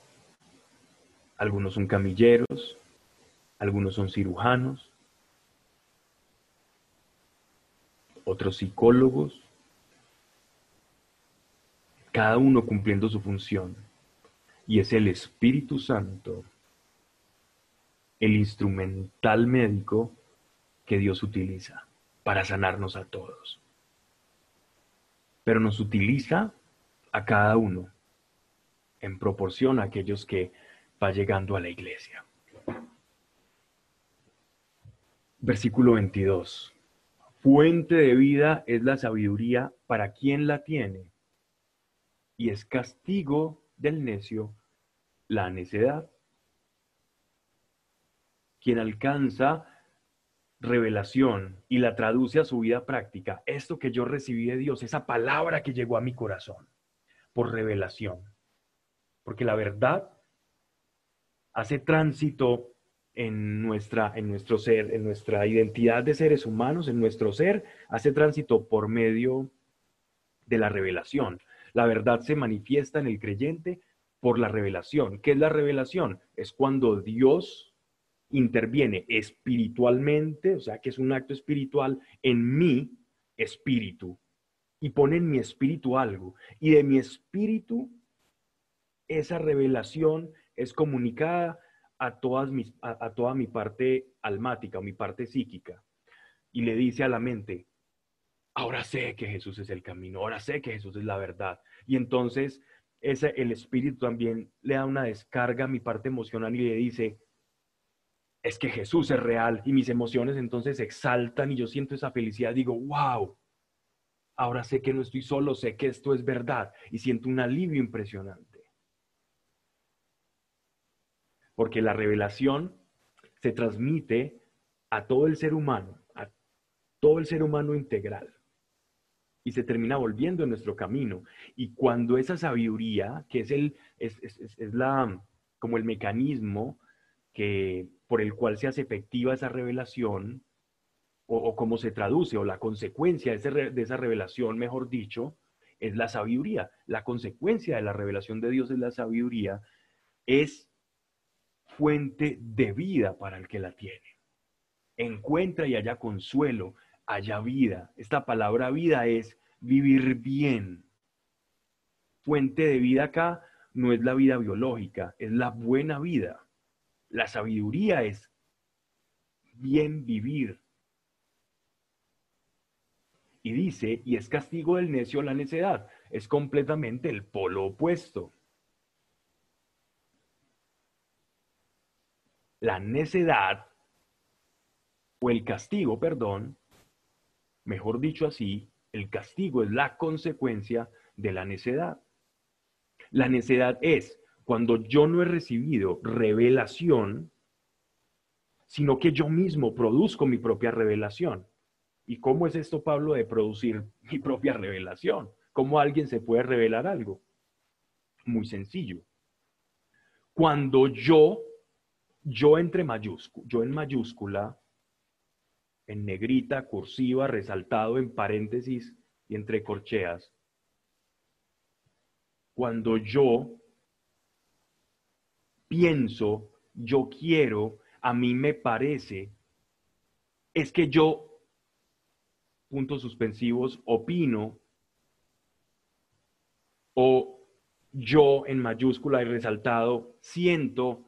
Algunos son camilleros, algunos son cirujanos, otros psicólogos, cada uno cumpliendo su función y es el Espíritu Santo, el instrumental médico que Dios utiliza para sanarnos a todos. Pero nos utiliza a cada uno en proporción a aquellos que va llegando a la iglesia. Versículo 22. Fuente de vida es la sabiduría para quien la tiene, y es castigo del necio la necedad. Quien alcanza revelación y la traduce a su vida práctica, esto que yo recibí de Dios, esa palabra que llegó a mi corazón, por revelación. Porque la verdad hace tránsito en nuestra, en nuestro ser, en nuestra identidad de seres humanos, en nuestro ser, hace tránsito por medio de la revelación. La verdad se manifiesta en el creyente por la revelación. ¿Qué es la revelación? Es cuando Dios interviene espiritualmente, o sea, que es un acto espiritual en mi espíritu y pone en mi espíritu algo. Y de mi espíritu, esa revelación es comunicada a, todas mis, a, toda mi parte almática mi parte psíquica. Y le dice a la mente, ahora sé que Jesús es el camino, ahora sé que Jesús es la verdad. Y entonces ese, el espíritu también le da una descarga a mi parte emocional y le dice, es que Jesús es real y mis emociones entonces exaltan y yo siento esa felicidad, digo, wow, ahora sé que no estoy solo, sé que esto es verdad y siento un alivio impresionante. Porque la revelación se transmite a todo el ser humano, a todo el ser humano integral y se termina volviendo en nuestro camino. Y cuando esa sabiduría, que es, el, es, es la, como el mecanismo que por el cual se hace efectiva esa revelación, o, cómo se traduce, o la consecuencia de esa revelación, mejor dicho, es la sabiduría. La consecuencia de la revelación de Dios es la sabiduría, es fuente de vida para el que la tiene. Encuentra y haya consuelo, haya vida. Esta palabra vida es vivir bien. Fuente de vida acá no es la vida biológica, es la buena vida. La sabiduría es bien vivir. Y dice, y es castigo del necio la necedad. Es completamente el polo opuesto. La necedad, o el castigo, perdón, mejor dicho así, el castigo es la consecuencia de la necedad. La necedad es cuando yo no he recibido revelación, sino que yo mismo produzco mi propia revelación. ¿Y cómo es esto, Pablo, de producir mi propia revelación? ¿Cómo alguien se puede revelar algo? Muy sencillo. Cuando yo, yo entre mayúscula, yo en mayúscula, en negrita, cursiva, resaltado en paréntesis y entre corcheas, cuando yo pienso, yo quiero, a mí me parece, es que yo, puntos suspensivos, opino, o yo en mayúscula y resaltado, siento,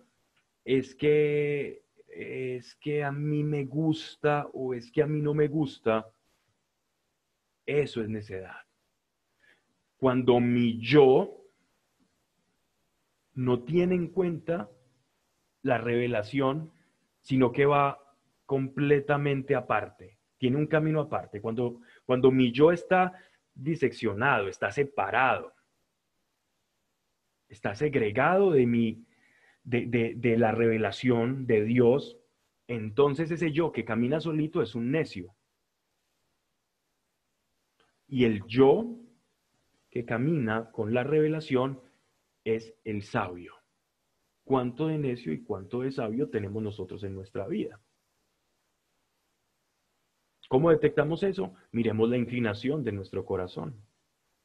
es que es que a mí me gusta o es que a mí no me gusta, eso es necedad. Cuando mi yo no tiene en cuenta la revelación, sino que va completamente aparte, tiene un camino aparte. Cuando, cuando mi yo está diseccionado, está separado, está segregado de, mi, de, de la revelación de Dios, entonces ese yo que camina solito es un necio. Y el yo que camina con la revelación es el sabio. ¿Cuánto de necio y cuánto de sabio tenemos nosotros en nuestra vida? ¿Cómo detectamos eso? Miremos la inclinación de nuestro corazón.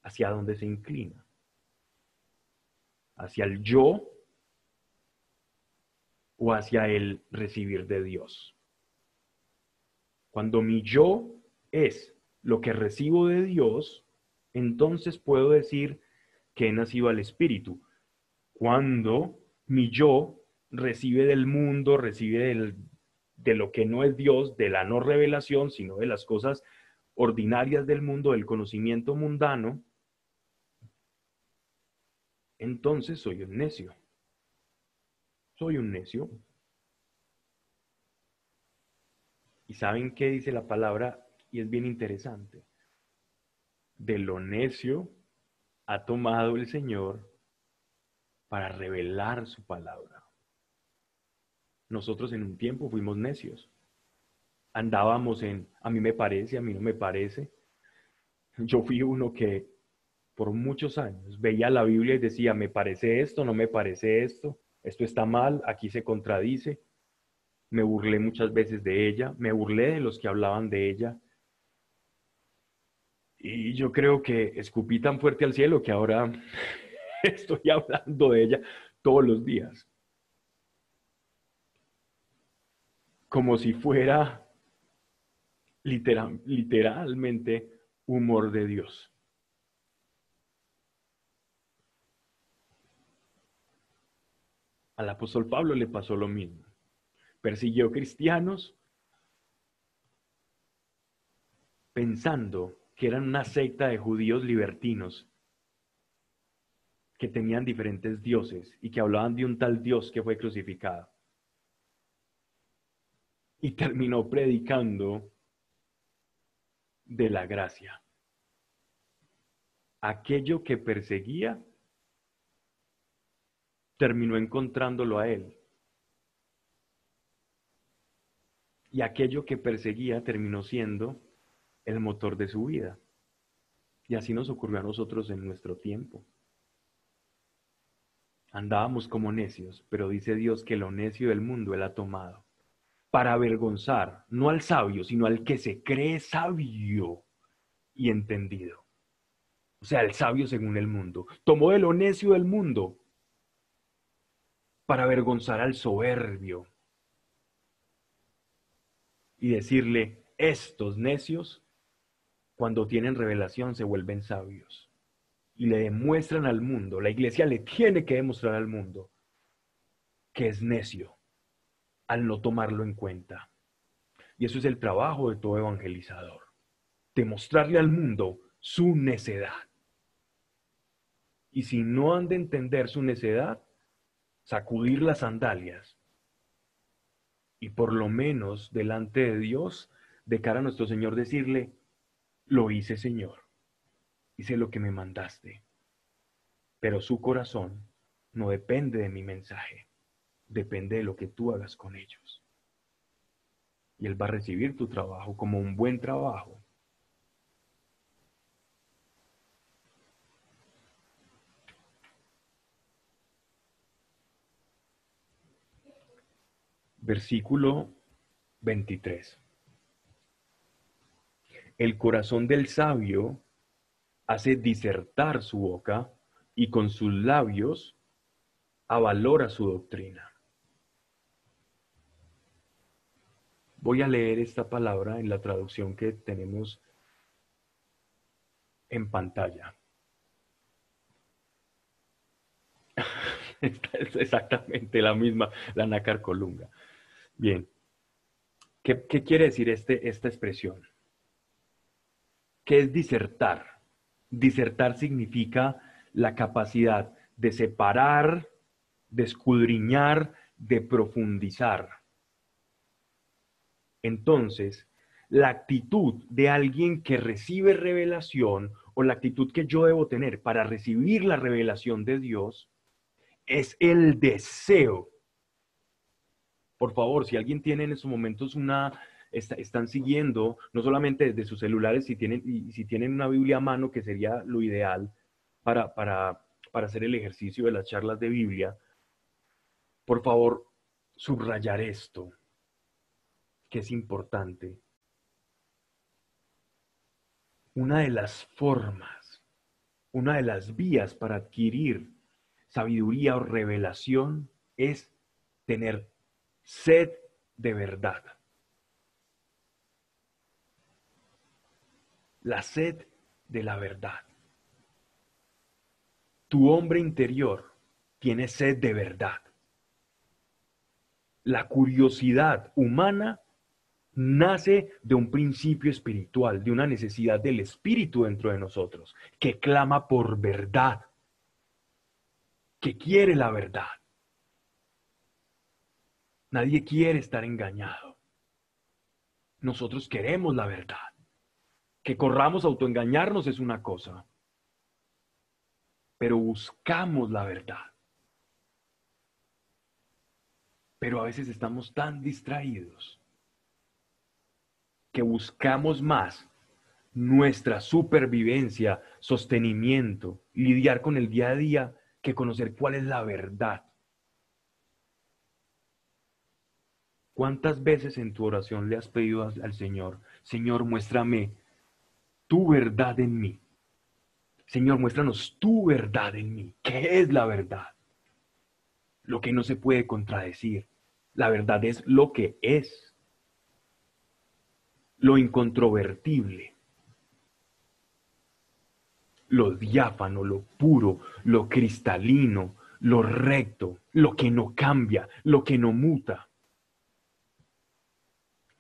¿Hacia dónde se inclina? ¿Hacia el yo o hacia el recibir de Dios? Cuando mi yo es lo que recibo de Dios, entonces puedo decir que he nacido al Espíritu. Cuando mi yo recibe del mundo, recibe de lo que no es Dios, de la no revelación, sino de las cosas ordinarias del mundo, del conocimiento mundano, entonces soy un necio. Soy un necio. ¿Y saben qué dice la palabra? Y es bien interesante. De lo necio ha tomado el Señor para revelar su palabra. Nosotros en un tiempo fuimos necios. andábamos en, a mí me parece, a mí no me parece. Yo fui uno que por muchos años veía la Biblia y decía, me parece esto, no me parece esto, esto está mal, aquí se contradice. Me burlé muchas veces de ella, me burlé de los que hablaban de ella. Y yo creo que escupí tan fuerte al cielo que ahora estoy hablando de ella todos los días. Como si fuera literal, literalmente humor de Dios. Al apóstol Pablo le pasó lo mismo. Persiguió cristianos pensando que eran una secta de judíos libertinos que tenían diferentes dioses y que hablaban de un tal Dios que fue crucificado. Y terminó predicando de la gracia. Aquello que perseguía terminó encontrándolo a él. Y aquello que perseguía terminó siendo el motor de su vida. Y así nos ocurrió a nosotros en nuestro tiempo. Andábamos como necios, pero dice Dios que lo necio del mundo Él ha tomado para avergonzar no al sabio, sino al que se cree sabio y entendido. O sea, el sabio según el mundo. Tomó de lo necio del mundo para avergonzar al soberbio y decirle, estos necios, cuando tienen revelación, se vuelven sabios y le demuestran al mundo, la iglesia le tiene que demostrar al mundo que es necio al no tomarlo en cuenta. Y eso es el trabajo de todo evangelizador, demostrarle al mundo su necedad. Y si no han de entender su necedad, sacudir las sandalias y por lo menos delante de Dios, de cara a nuestro Señor, decirle, lo hice Señor, hice lo que me mandaste, pero su corazón no depende de mi mensaje, depende de lo que tú hagas con ellos. Y Él va a recibir tu trabajo como un buen trabajo Versículo 23. El corazón del sabio hace disertar su boca y con sus labios avalora su doctrina. Voy a leer esta palabra en la traducción que tenemos en pantalla. es exactamente la misma, la nácar colunga. Bien. ¿Qué, quiere decir este, esta expresión? ¿Qué es disertar? Disertar significa la capacidad de separar, de escudriñar, de profundizar. Entonces, la actitud de alguien que recibe revelación o la actitud que yo debo tener para recibir la revelación de Dios es el deseo por favor, si alguien tiene en estos momentos una, están siguiendo, no solamente desde sus celulares, si tienen, y si tienen una Biblia a mano, que sería lo ideal para, para, para hacer el ejercicio de las charlas de Biblia, por favor, subrayar esto, que es importante. Una de las formas, una de las vías para adquirir sabiduría o revelación es tener sed de verdad. La sed de la verdad. Tu hombre interior tiene sed de verdad. La curiosidad humana nace de un principio espiritual, de una necesidad del espíritu dentro de nosotros, que clama por verdad, que quiere la verdad. Nadie quiere estar engañado. Nosotros queremos la verdad. Que corramos a autoengañarnos es una cosa, pero buscamos la verdad. Pero a veces estamos tan distraídos que buscamos más nuestra supervivencia, sostenimiento, lidiar con el día a día, que conocer cuál es la verdad. ¿Cuántas veces en tu oración le has pedido al Señor, Señor, muéstrame tu verdad en mí? Señor, muéstranos tu verdad en mí. ¿Qué es la verdad? Lo que no se puede contradecir. La verdad es lo que es. Lo incontrovertible. Lo diáfano, lo puro, lo cristalino, lo recto, lo que no cambia, lo que no muta.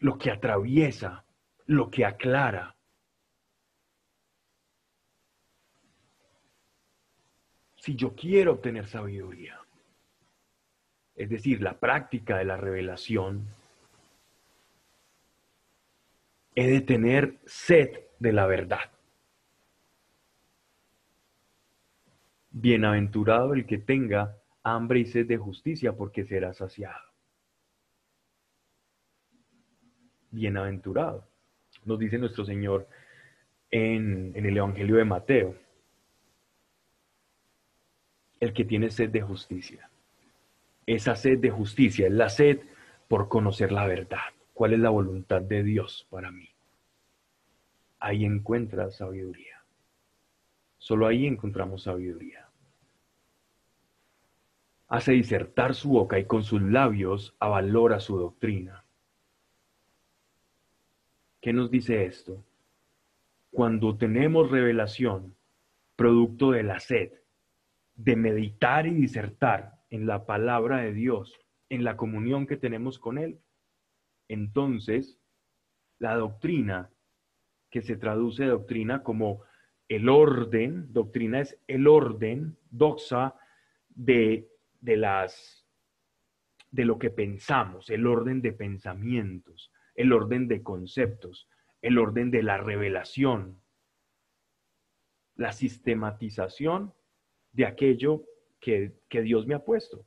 Lo que atraviesa, lo que aclara si yo quiero obtener sabiduría, es decir, la práctica de la revelación, he de tener sed de la verdad. Bienaventurado el que tenga hambre y sed de justicia, porque será saciado. Bienaventurado, nos dice nuestro Señor en, el Evangelio de Mateo el que tiene sed de justicia. Esa sed de justicia es la sed por conocer la verdad. ¿Cuál es la voluntad de Dios para mí? Ahí encuentra sabiduría. Solo ahí encontramos sabiduría. Hace disertar su boca y con sus labios avalora su doctrina. ¿Qué nos dice esto? Cuando tenemos revelación, producto de la sed, de meditar y disertar en la palabra de Dios, en la comunión que tenemos con Él, entonces la doctrina, que se traduce doctrina como el orden, doctrina es el orden, doxa, de, de las de lo que pensamos, el orden de pensamientos, el orden de conceptos, el orden de la revelación, la sistematización de aquello que, Dios me ha puesto.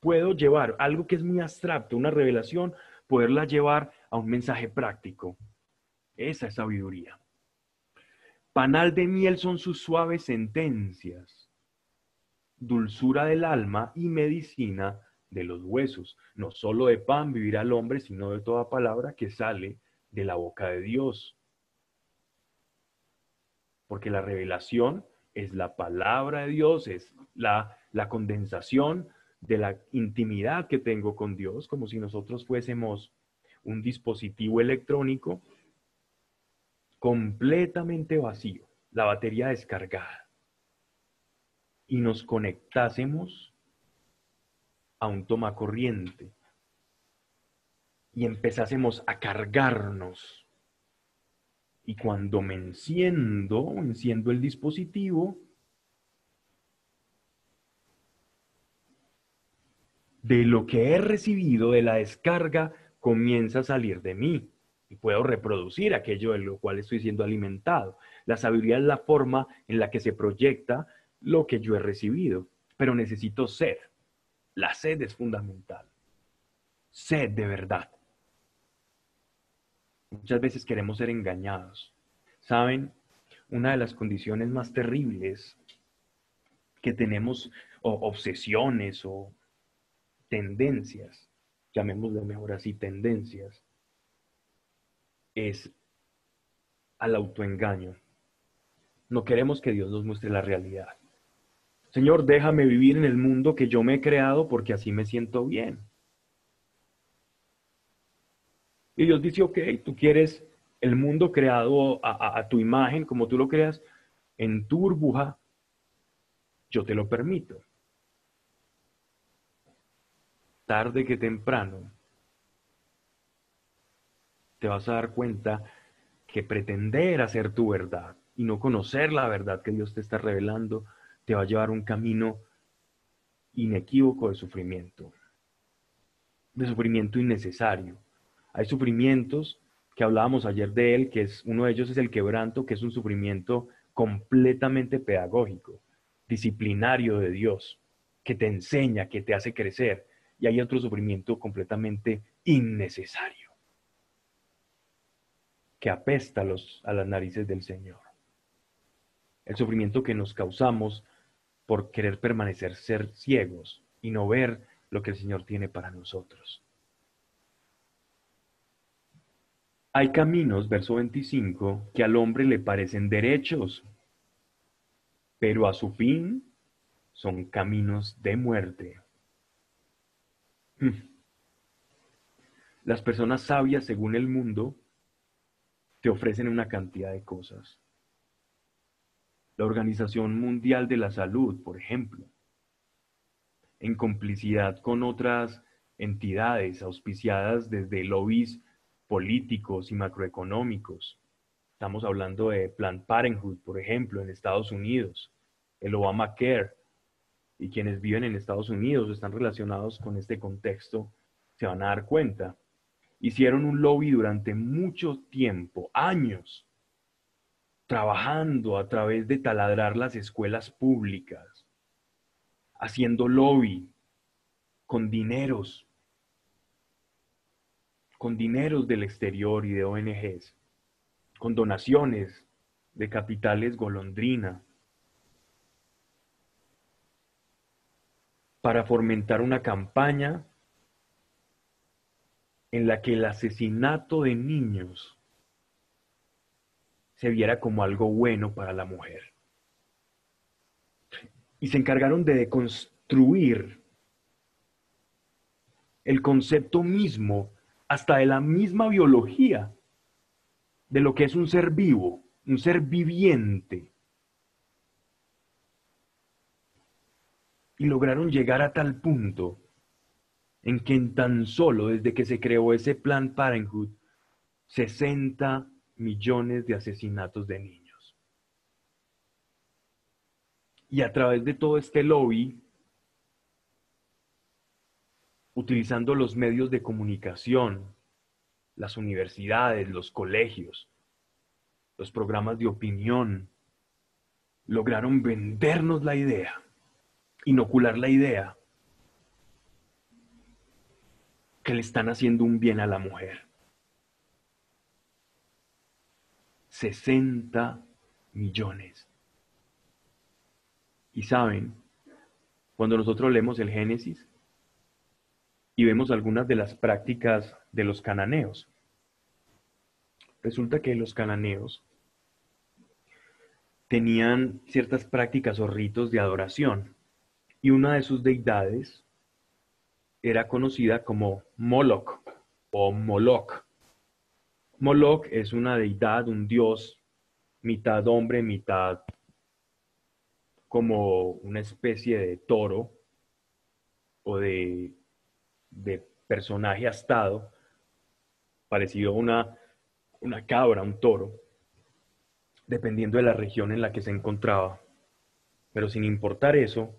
Puedo llevar algo que es muy abstracto, una revelación, poderla llevar a un mensaje práctico. Esa es sabiduría. Panal de miel son sus suaves sentencias, dulzura del alma y medicina de los huesos. No solo de pan vivirá el hombre, sino de toda palabra que sale de la boca de Dios. Porque la revelación es la palabra de Dios, es la, la condensación de la intimidad que tengo con Dios, como si nosotros fuésemos un dispositivo electrónico completamente vacío, la batería descargada, y nos conectásemos a un toma corriente y empezásemos a cargarnos y cuando me enciendo, enciendo el dispositivo, de lo que he recibido de la descarga comienza a salir de mí y puedo reproducir aquello de lo cual estoy siendo alimentado. La sabiduría es la forma en la que se proyecta lo que yo he recibido, pero necesito sed. La sed es fundamental. Sed de verdad. Muchas veces queremos ser engañados. ¿Saben? Una de las condiciones más terribles que tenemos, o obsesiones o tendencias, llamémoslo mejor así, tendencias, es al autoengaño. No queremos que Dios nos muestre la realidad. Señor, déjame vivir en el mundo que yo me he creado porque así me siento bien. Y Dios dice, ok, tú quieres el mundo creado a, tu imagen, como tú lo creas, en tu burbuja, yo te lo permito. Tarde que temprano, te vas a dar cuenta que pretender hacer tu verdad y no conocer la verdad que Dios te está revelando, te va a llevar un camino inequívoco de sufrimiento, de sufrimiento innecesario hay sufrimientos que hablábamos ayer de él, que es uno de ellos es el quebranto, que es un sufrimiento completamente pedagógico, disciplinario de Dios, que te enseña, que te hace crecer. Y hay otro sufrimiento completamente innecesario. que apesta a, los, a las narices del Señor. El sufrimiento que nos causamos por querer permanecer ser ciegos y no ver lo que el Señor tiene para nosotros. Hay caminos, verso 25, que al hombre le parecen derechos, pero a su fin son caminos de muerte. Hmm. Las personas sabias, según el mundo, te ofrecen una cantidad de cosas. La Organización Mundial de la Salud, por ejemplo, en complicidad con otras entidades auspiciadas desde lobbies políticos y macroeconómicos. Estamos hablando de Planned Parenthood, por ejemplo, en Estados Unidos, el Obamacare, y quienes viven en Estados Unidos están relacionados con este contexto se van a dar cuenta. Hicieron un lobby durante mucho tiempo, años, trabajando a través de taladrar las escuelas públicas, haciendo lobby con dineros, con dineros del exterior y de ONGs, con donaciones de capitales golondrina, para fomentar una campaña en la que el asesinato de niños se viera como algo bueno para la mujer. Y se encargaron de deconstruir el concepto mismo, hasta de la misma biología, de lo que es un ser vivo, un ser viviente. Y lograron llegar a tal punto en que en tan solo desde que se creó ese plan Parenthood, 60 millones de asesinatos de niños. Y a través de todo este lobby, utilizando los medios de comunicación, las universidades, los colegios, los programas de opinión, lograron vendernos la idea, inocular la idea que le están haciendo un bien a la mujer. 60 millones. Y saben, cuando nosotros leemos el Génesis y vemos algunas de las prácticas de los cananeos, resulta que los cananeos tenían ciertas prácticas o ritos de adoración y una de sus deidades era conocida como Moloch o Moloch. Moloch es una deidad, un dios, mitad hombre, mitad como una especie de toro o de, personaje astado, parecido a una, una cabra, un toro, dependiendo de la región en la que se encontraba. Pero sin importar eso,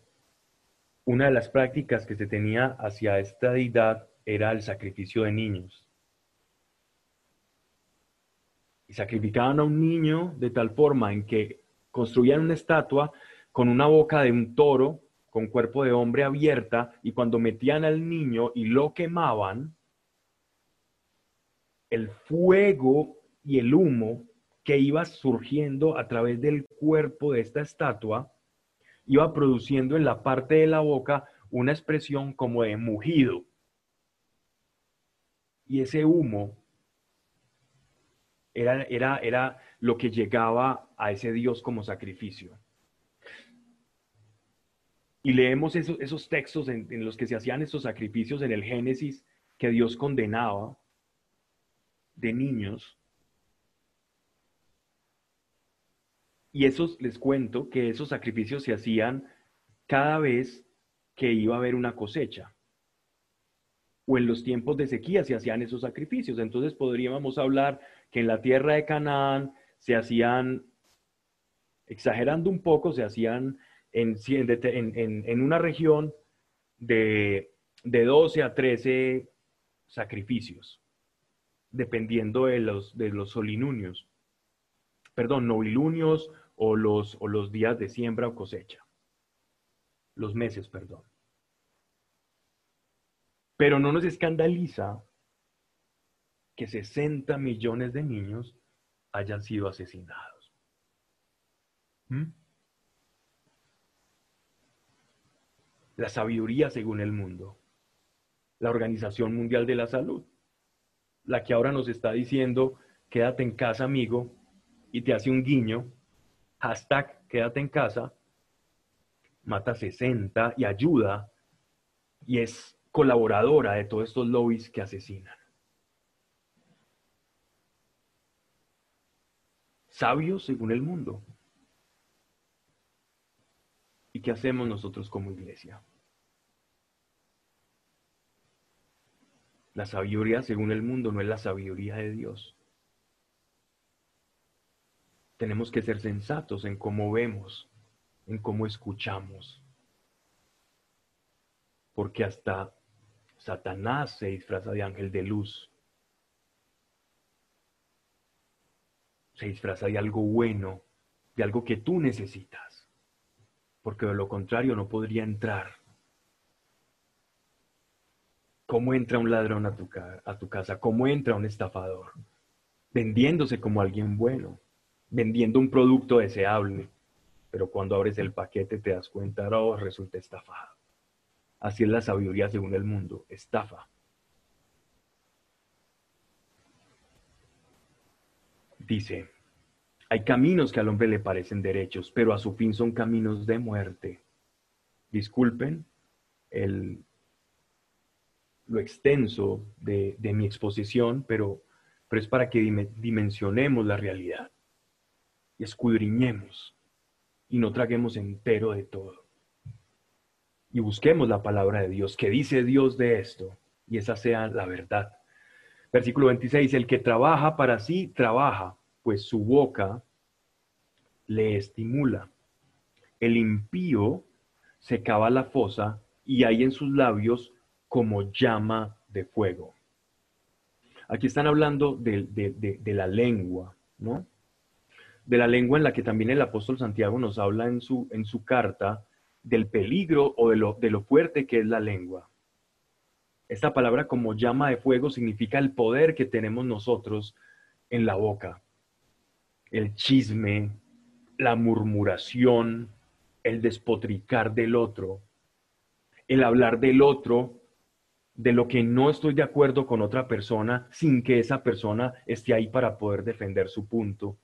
una de las prácticas que se tenía hacia esta deidad era el sacrificio de niños. Y sacrificaban a un niño de tal forma en que construían una estatua con una boca de un toro, con cuerpo de hombre abierta, y cuando metían al niño y lo quemaban, el fuego y el humo que iba surgiendo a través del cuerpo de esta estatua iba produciendo en la parte de la boca una expresión como de mugido. Y ese humo era, era, era lo que llegaba a ese Dios como sacrificio. Y leemos esos, esos textos en, en los que se hacían estos sacrificios en el Génesis que Dios condenaba de niños Y esos, les cuento que esos sacrificios se hacían cada vez que iba a haber una cosecha. O en los tiempos de sequía se hacían esos sacrificios. Entonces podríamos hablar que en la tierra de Canaán se hacían, exagerando un poco, se hacían en, en, una región de, de 12 a 13 sacrificios, dependiendo de los, de los solinunios perdón, novilunios o los, o los días de siembra o cosecha. Los meses, perdón. Pero no nos escandaliza que 60 millones de niños hayan sido asesinados. ¿Mm? La sabiduría según el mundo. La Organización Mundial de la Salud. La que ahora nos está diciendo, quédate en casa, amigo, y te hace un guiño, hashtag quédate en casa, mata 60 y ayuda y es colaboradora de todos estos lobbies que asesinan. Sabios según el mundo. ¿Y qué hacemos nosotros como iglesia? La sabiduría según el mundo no es la sabiduría de Dios. Tenemos que ser sensatos en cómo vemos, en cómo escuchamos. Porque hasta Satanás se disfraza de ángel de luz. Se disfraza de algo bueno, de algo que tú necesitas. Porque de lo contrario no podría entrar. ¿Cómo entra un ladrón a tu, casa? ¿Cómo entra un estafador? Vendiéndose como alguien bueno vendiendo un producto deseable, pero cuando abres el paquete te das cuenta, oh, resulta estafado. Así es la sabiduría según el mundo, estafa. Dice, hay caminos que al hombre le parecen derechos, pero a su fin son caminos de muerte. Disculpen el, lo extenso de, mi exposición, pero, pero es para que dimensionemos la realidad y escudriñemos y no traguemos entero de todo. Y busquemos la palabra de Dios, que dice Dios de esto, y esa sea la verdad. Versículo 26, el que trabaja para sí, trabaja, pues su boca le estimula. El impío se cava la fosa y hay en sus labios como llama de fuego. Aquí están hablando de, de la lengua, ¿no? de la lengua en la que también el apóstol Santiago nos habla en su, en su carta del peligro o de lo, de lo fuerte que es la lengua. Esta palabra como llama de fuego significa el poder que tenemos nosotros en la boca. El chisme, la murmuración, el despotricar del otro, el hablar del otro, de lo que no estoy de acuerdo con otra persona sin que esa persona esté ahí para poder defender su punto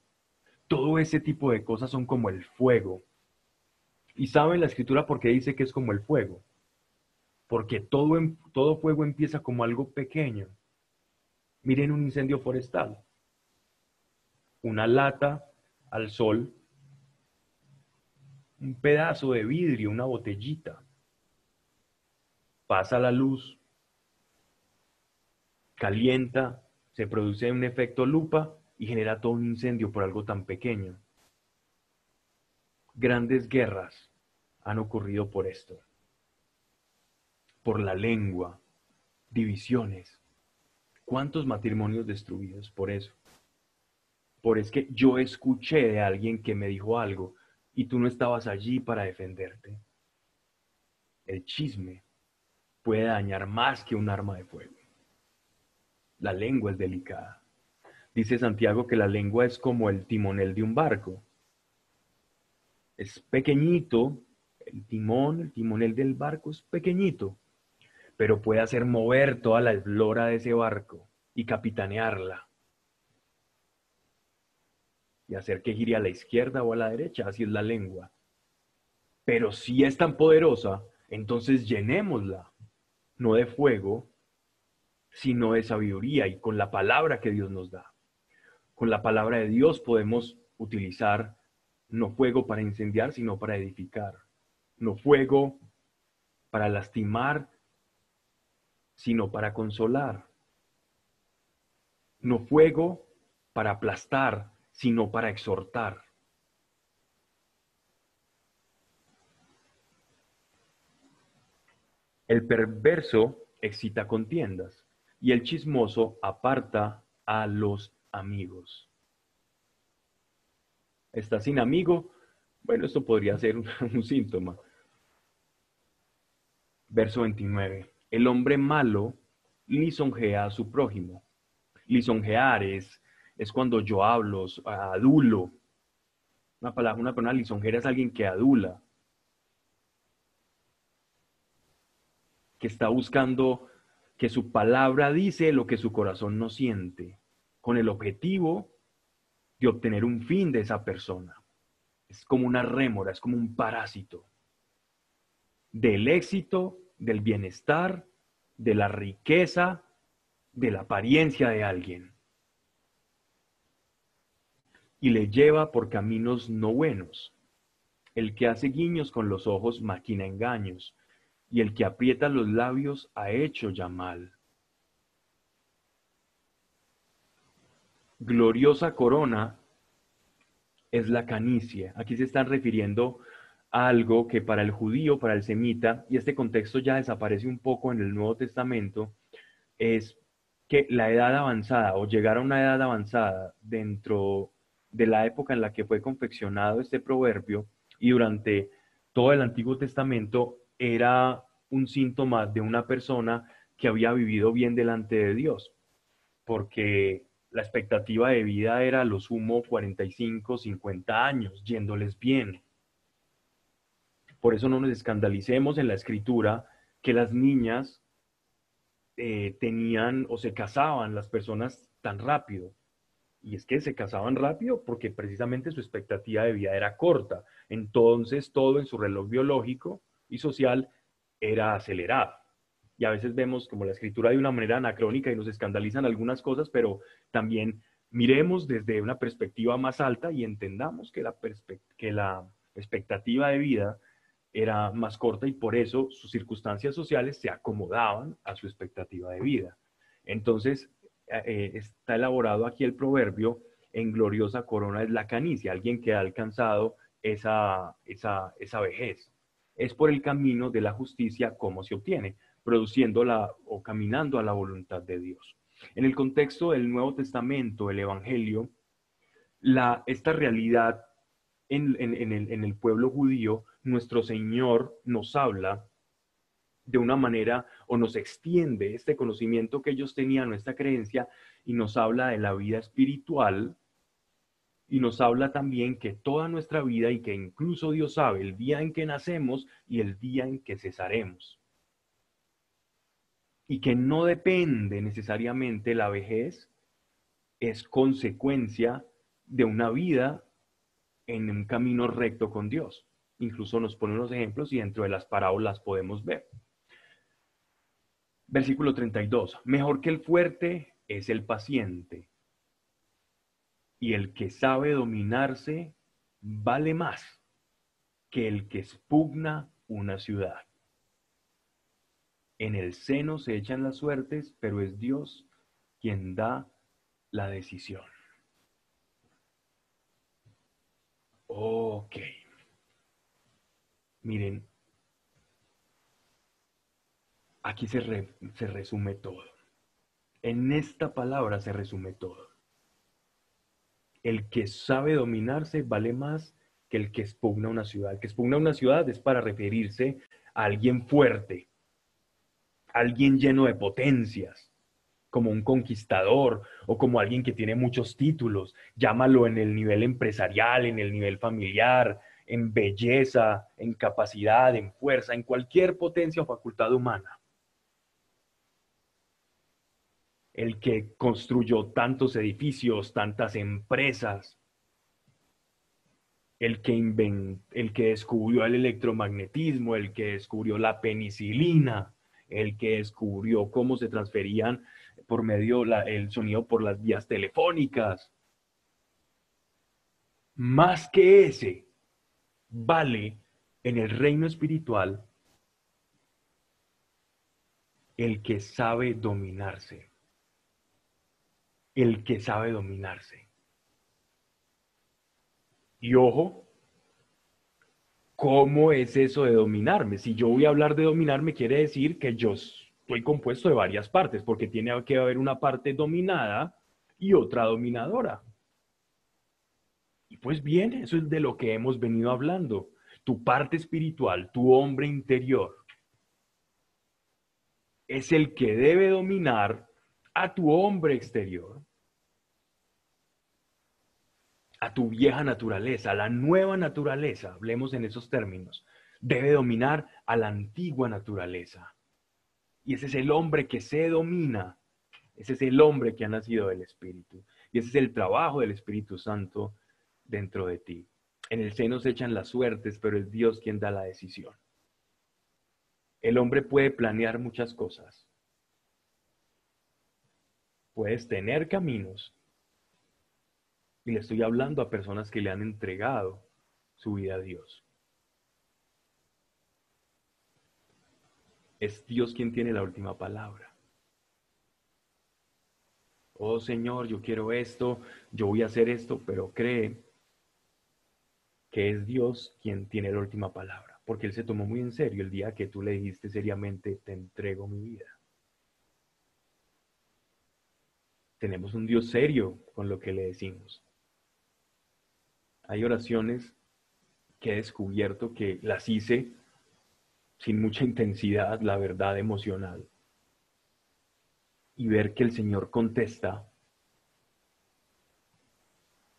todo ese tipo de cosas son como el fuego. ¿Y saben la escritura por qué dice que es como el fuego? Porque todo, todo fuego empieza como algo pequeño. Miren un incendio forestal. Una lata al sol, un pedazo de vidrio, una botellita. Pasa la luz, calienta, se produce un efecto lupa y genera todo un incendio por algo tan pequeño. Grandes guerras han ocurrido por esto, por la lengua, divisiones. ¿Cuántos matrimonios destruidos por eso? Por es que yo escuché de alguien que me dijo algo y tú no estabas allí para defenderte. El chisme puede dañar más que un arma de fuego. La lengua es delicada. Dice Santiago que la lengua es como el timonel de un barco. Es pequeñito, el timón, el timonel del barco es pequeñito, pero puede hacer mover toda la eslora de ese barco y capitanearla. Y hacer que gire a la izquierda o a la derecha, así es la lengua. Pero si es tan poderosa, entonces llenémosla, no de fuego, sino de sabiduría y con la palabra que Dios nos da con la palabra de Dios podemos utilizar no fuego para incendiar, sino para edificar. No fuego para lastimar, sino para consolar. No fuego para aplastar, sino para exhortar. El perverso excita contiendas y el chismoso aparta a los amigos. ¿Está sin amigo? Bueno, esto podría ser un, síntoma. Verso 29. El hombre malo lisonjea a su prójimo. Lisonjear es, es cuando yo hablo, adulo. Una, palabra, una persona lisonjera es alguien que adula, que está buscando que su palabra dice lo que su corazón no siente, con el objetivo de obtener un fin de esa persona. Es como una rémora, es como un parásito del éxito, del bienestar, de la riqueza, de la apariencia de alguien. Y le lleva por caminos no buenos. El que hace guiños con los ojos maquina engaños y el que aprieta los labios ha hecho ya mal. Gloriosa corona es la canicia. Aquí se están refiriendo a algo que para el judío, para el semita, y este contexto ya desaparece un poco en el Nuevo Testamento, es que la edad avanzada o llegar a una edad avanzada dentro de la época en la que fue confeccionado este proverbio y durante todo el Antiguo Testamento era un síntoma de una persona que había vivido bien delante de Dios, porque la expectativa de vida era lo sumo 45, 50 años, yéndoles bien. Por eso no nos escandalicemos en la escritura que las niñas eh, tenían o se casaban las personas tan rápido. Y es que se casaban rápido porque precisamente su expectativa de vida era corta. Entonces todo en su reloj biológico y social era acelerada. Y a veces vemos como la escritura de una manera anacrónica y nos escandalizan algunas cosas, pero también miremos desde una perspectiva más alta y entendamos que la, que la expectativa de vida era más corta y por eso sus circunstancias sociales se acomodaban a su expectativa de vida. Entonces, eh, eh, está elaborado aquí el proverbio, en gloriosa corona es la canicia, alguien que ha alcanzado esa, esa, esa vejez es por el camino de la justicia como se obtiene, produciéndola o caminando a la voluntad de Dios. En el contexto del Nuevo Testamento, el Evangelio, la, esta realidad en, el, en el pueblo judío, nuestro Señor nos habla de una manera o nos extiende este conocimiento que ellos tenían, nuestra creencia, y nos habla de la vida espiritual y nos habla también que toda nuestra vida y que incluso Dios sabe el día en que nacemos y el día en que cesaremos. Y que no depende necesariamente la vejez, es consecuencia de una vida en un camino recto con Dios. Incluso nos pone unos ejemplos y dentro de las parábolas podemos ver. Versículo 32. Mejor que el fuerte es el paciente y el que sabe dominarse vale más que el que expugna una ciudad. En el seno se echan las suertes, pero es Dios quien da la decisión. Ok. Miren, aquí se, resume todo. En esta palabra se resume todo el que sabe dominarse vale más que el que expugna una ciudad. El que expugna una ciudad es para referirse a alguien fuerte, alguien lleno de potencias, como un conquistador o como alguien que tiene muchos títulos. Llámalo en el nivel empresarial, en el nivel familiar, en belleza, en capacidad, en fuerza, en cualquier potencia o facultad humana. El que construyó tantos edificios, tantas empresas, el que, el que descubrió el electromagnetismo, el que descubrió la penicilina, el que descubrió cómo se transferían por medio el sonido por las vías telefónicas. Más que ese, vale en el reino espiritual el que sabe dominarse el que sabe dominarse. Y ojo, ¿cómo es eso de dominarme? Si yo voy a hablar de dominarme, quiere decir que yo estoy compuesto de varias partes, porque tiene que haber una parte dominada y otra dominadora. Y pues bien, eso es de lo que hemos venido hablando. Tu parte espiritual, tu hombre interior, es el que debe dominar a tu hombre exterior. A tu vieja naturaleza, a la nueva naturaleza, hablemos en esos términos, debe dominar a la antigua naturaleza. Y ese es el hombre que se domina, ese es el hombre que ha nacido del Espíritu. Y ese es el trabajo del Espíritu Santo dentro de ti. En el seno se echan las suertes, pero es Dios quien da la decisión. El hombre puede planear muchas cosas. Puedes tener caminos. Y le estoy hablando a personas que le han entregado su vida a Dios. Es Dios quien tiene la última palabra. Oh Señor, yo quiero esto, yo voy a hacer esto, pero cree que es Dios quien tiene la última palabra, porque Él se tomó muy en serio el día que tú le dijiste seriamente, te entrego mi vida. Tenemos un Dios serio con lo que le decimos. Hay oraciones que he descubierto que las hice sin mucha intensidad, la verdad emocional. Y ver que el Señor contesta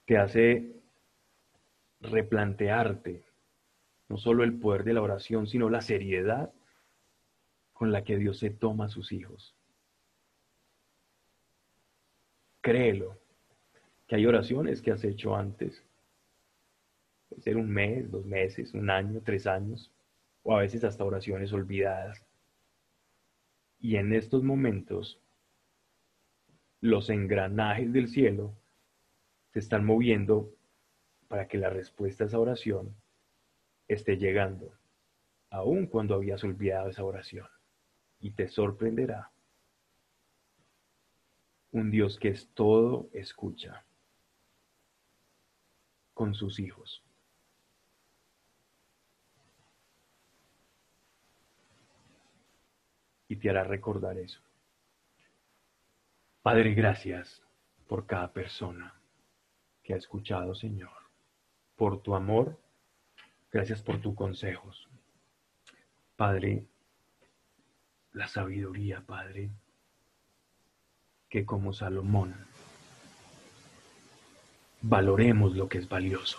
te hace replantearte no solo el poder de la oración, sino la seriedad con la que Dios se toma a sus hijos. Créelo, que hay oraciones que has hecho antes. Puede ser un mes, dos meses, un año, tres años, o a veces hasta oraciones olvidadas. Y en estos momentos, los engranajes del cielo se están moviendo para que la respuesta a esa oración esté llegando, aun cuando habías olvidado esa oración. Y te sorprenderá un Dios que es todo escucha con sus hijos. Y te hará recordar eso. Padre, gracias por cada persona que ha escuchado, Señor por tu amor, gracias por tus consejos. Padre, la sabiduría, Padre, que como Salomón valoremos lo que es valioso.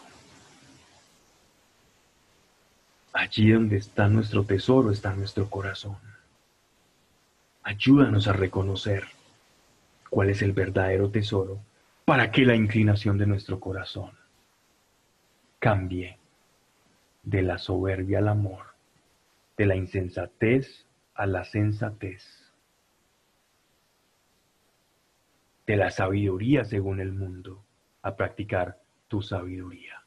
Allí donde está nuestro tesoro está nuestro corazón. Ayúdanos a reconocer cuál es el verdadero tesoro para que la inclinación de nuestro corazón cambie de la soberbia al amor, de la insensatez a la sensatez, de la sabiduría según el mundo a practicar tu sabiduría.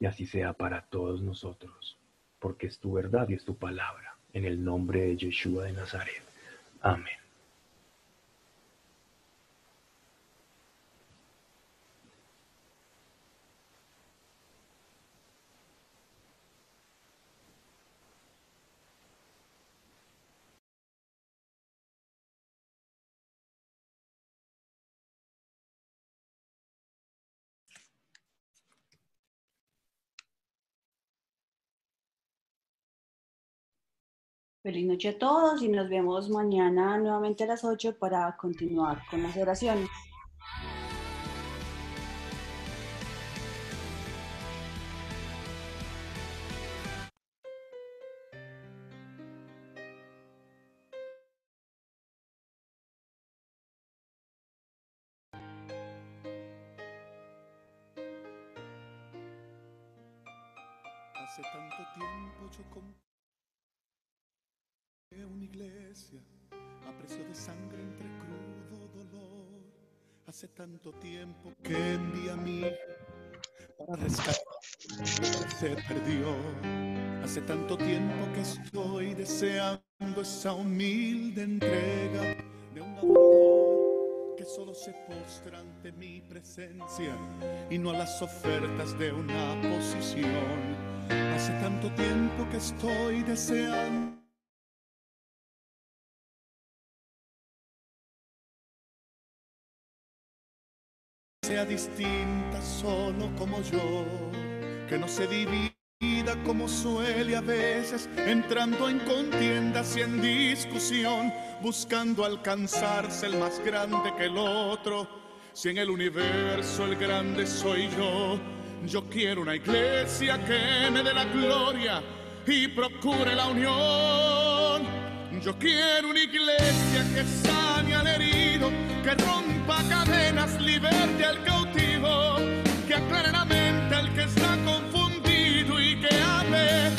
Y así sea para todos nosotros, porque es tu verdad y es tu palabra. En el nombre de Yeshua de Nazaret. Amén. Feliz noche a todos y nos vemos mañana nuevamente a las 8 para continuar con las oraciones. Hace tanto tiempo que envía a mí para rescatar se perdió. Hace tanto tiempo que estoy deseando esa humilde entrega de un adorador que solo se postra ante mi presencia y no a las ofertas de una posición. Hace tanto tiempo que estoy deseando distinta solo como yo, que no se divida como suele a veces, entrando en contiendas y en discusión, buscando alcanzarse el más grande que el otro, Si en el universo el grande soy yo, yo quiero una iglesia que me dé la gloria y procure la unión. Yo quiero una iglesia que sane al herido, que rompa cadenas, liberte al cautivo, que aclare la mente al que está confundido y que hable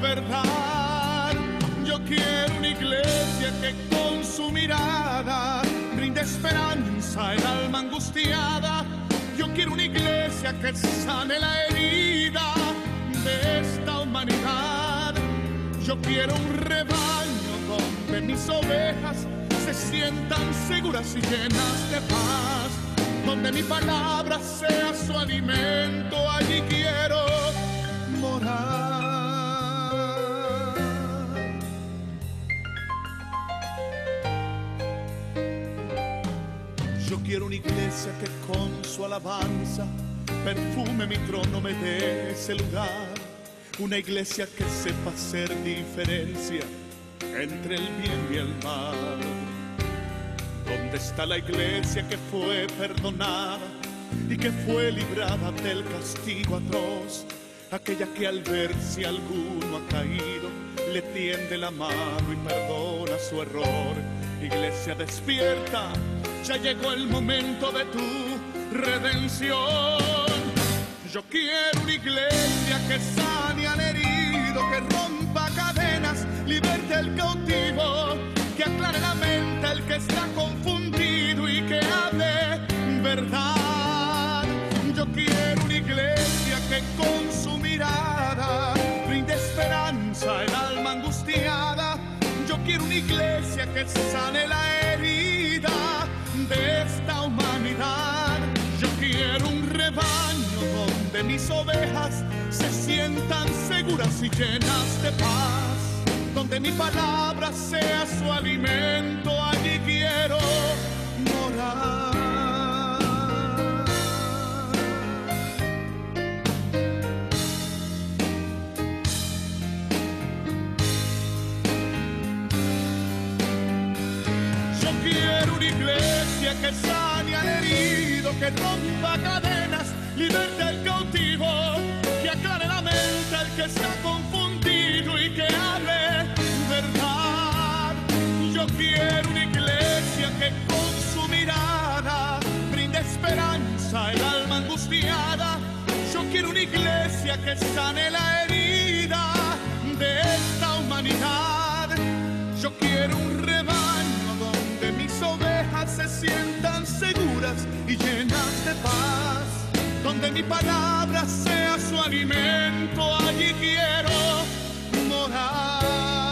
verdad. Yo quiero una iglesia que con su mirada brinde esperanza al alma angustiada. Yo quiero una iglesia que sane la herida de esta humanidad. Yo quiero un rebaño donde mis ovejas se sientan seguras y llenas de paz. Donde mi palabra sea su alimento, allí quiero morar. Yo quiero una iglesia que con su alabanza perfume mi trono, me dé ese lugar. Una iglesia que sepa hacer diferencia entre el bien y el mal. ¿Dónde está la iglesia que fue perdonada y que fue librada del castigo atroz? Aquella que al ver si alguno ha caído, le tiende la mano y perdona su error. Iglesia despierta, ya llegó el momento de tu redención. Yo quiero una iglesia que sane al herido, que rompa cadenas, liberte al cautivo, que aclare la mente al que está confundido y llenas de paz. Donde mi palabra sea su alimento, allí quiero morar. Yo quiero una iglesia que sane al herido, que rompa cadenas, liberte al cautivo, que está confundido y que hable verdad. Yo quiero una iglesia que con su mirada brinde esperanza al alma angustiada. Yo quiero una iglesia que sane la herida de esta humanidad. Yo quiero un rebaño donde mis ovejas se sientan seguras y llenas de paz. Donde mi palabra sea su alimento, allí quiero morar.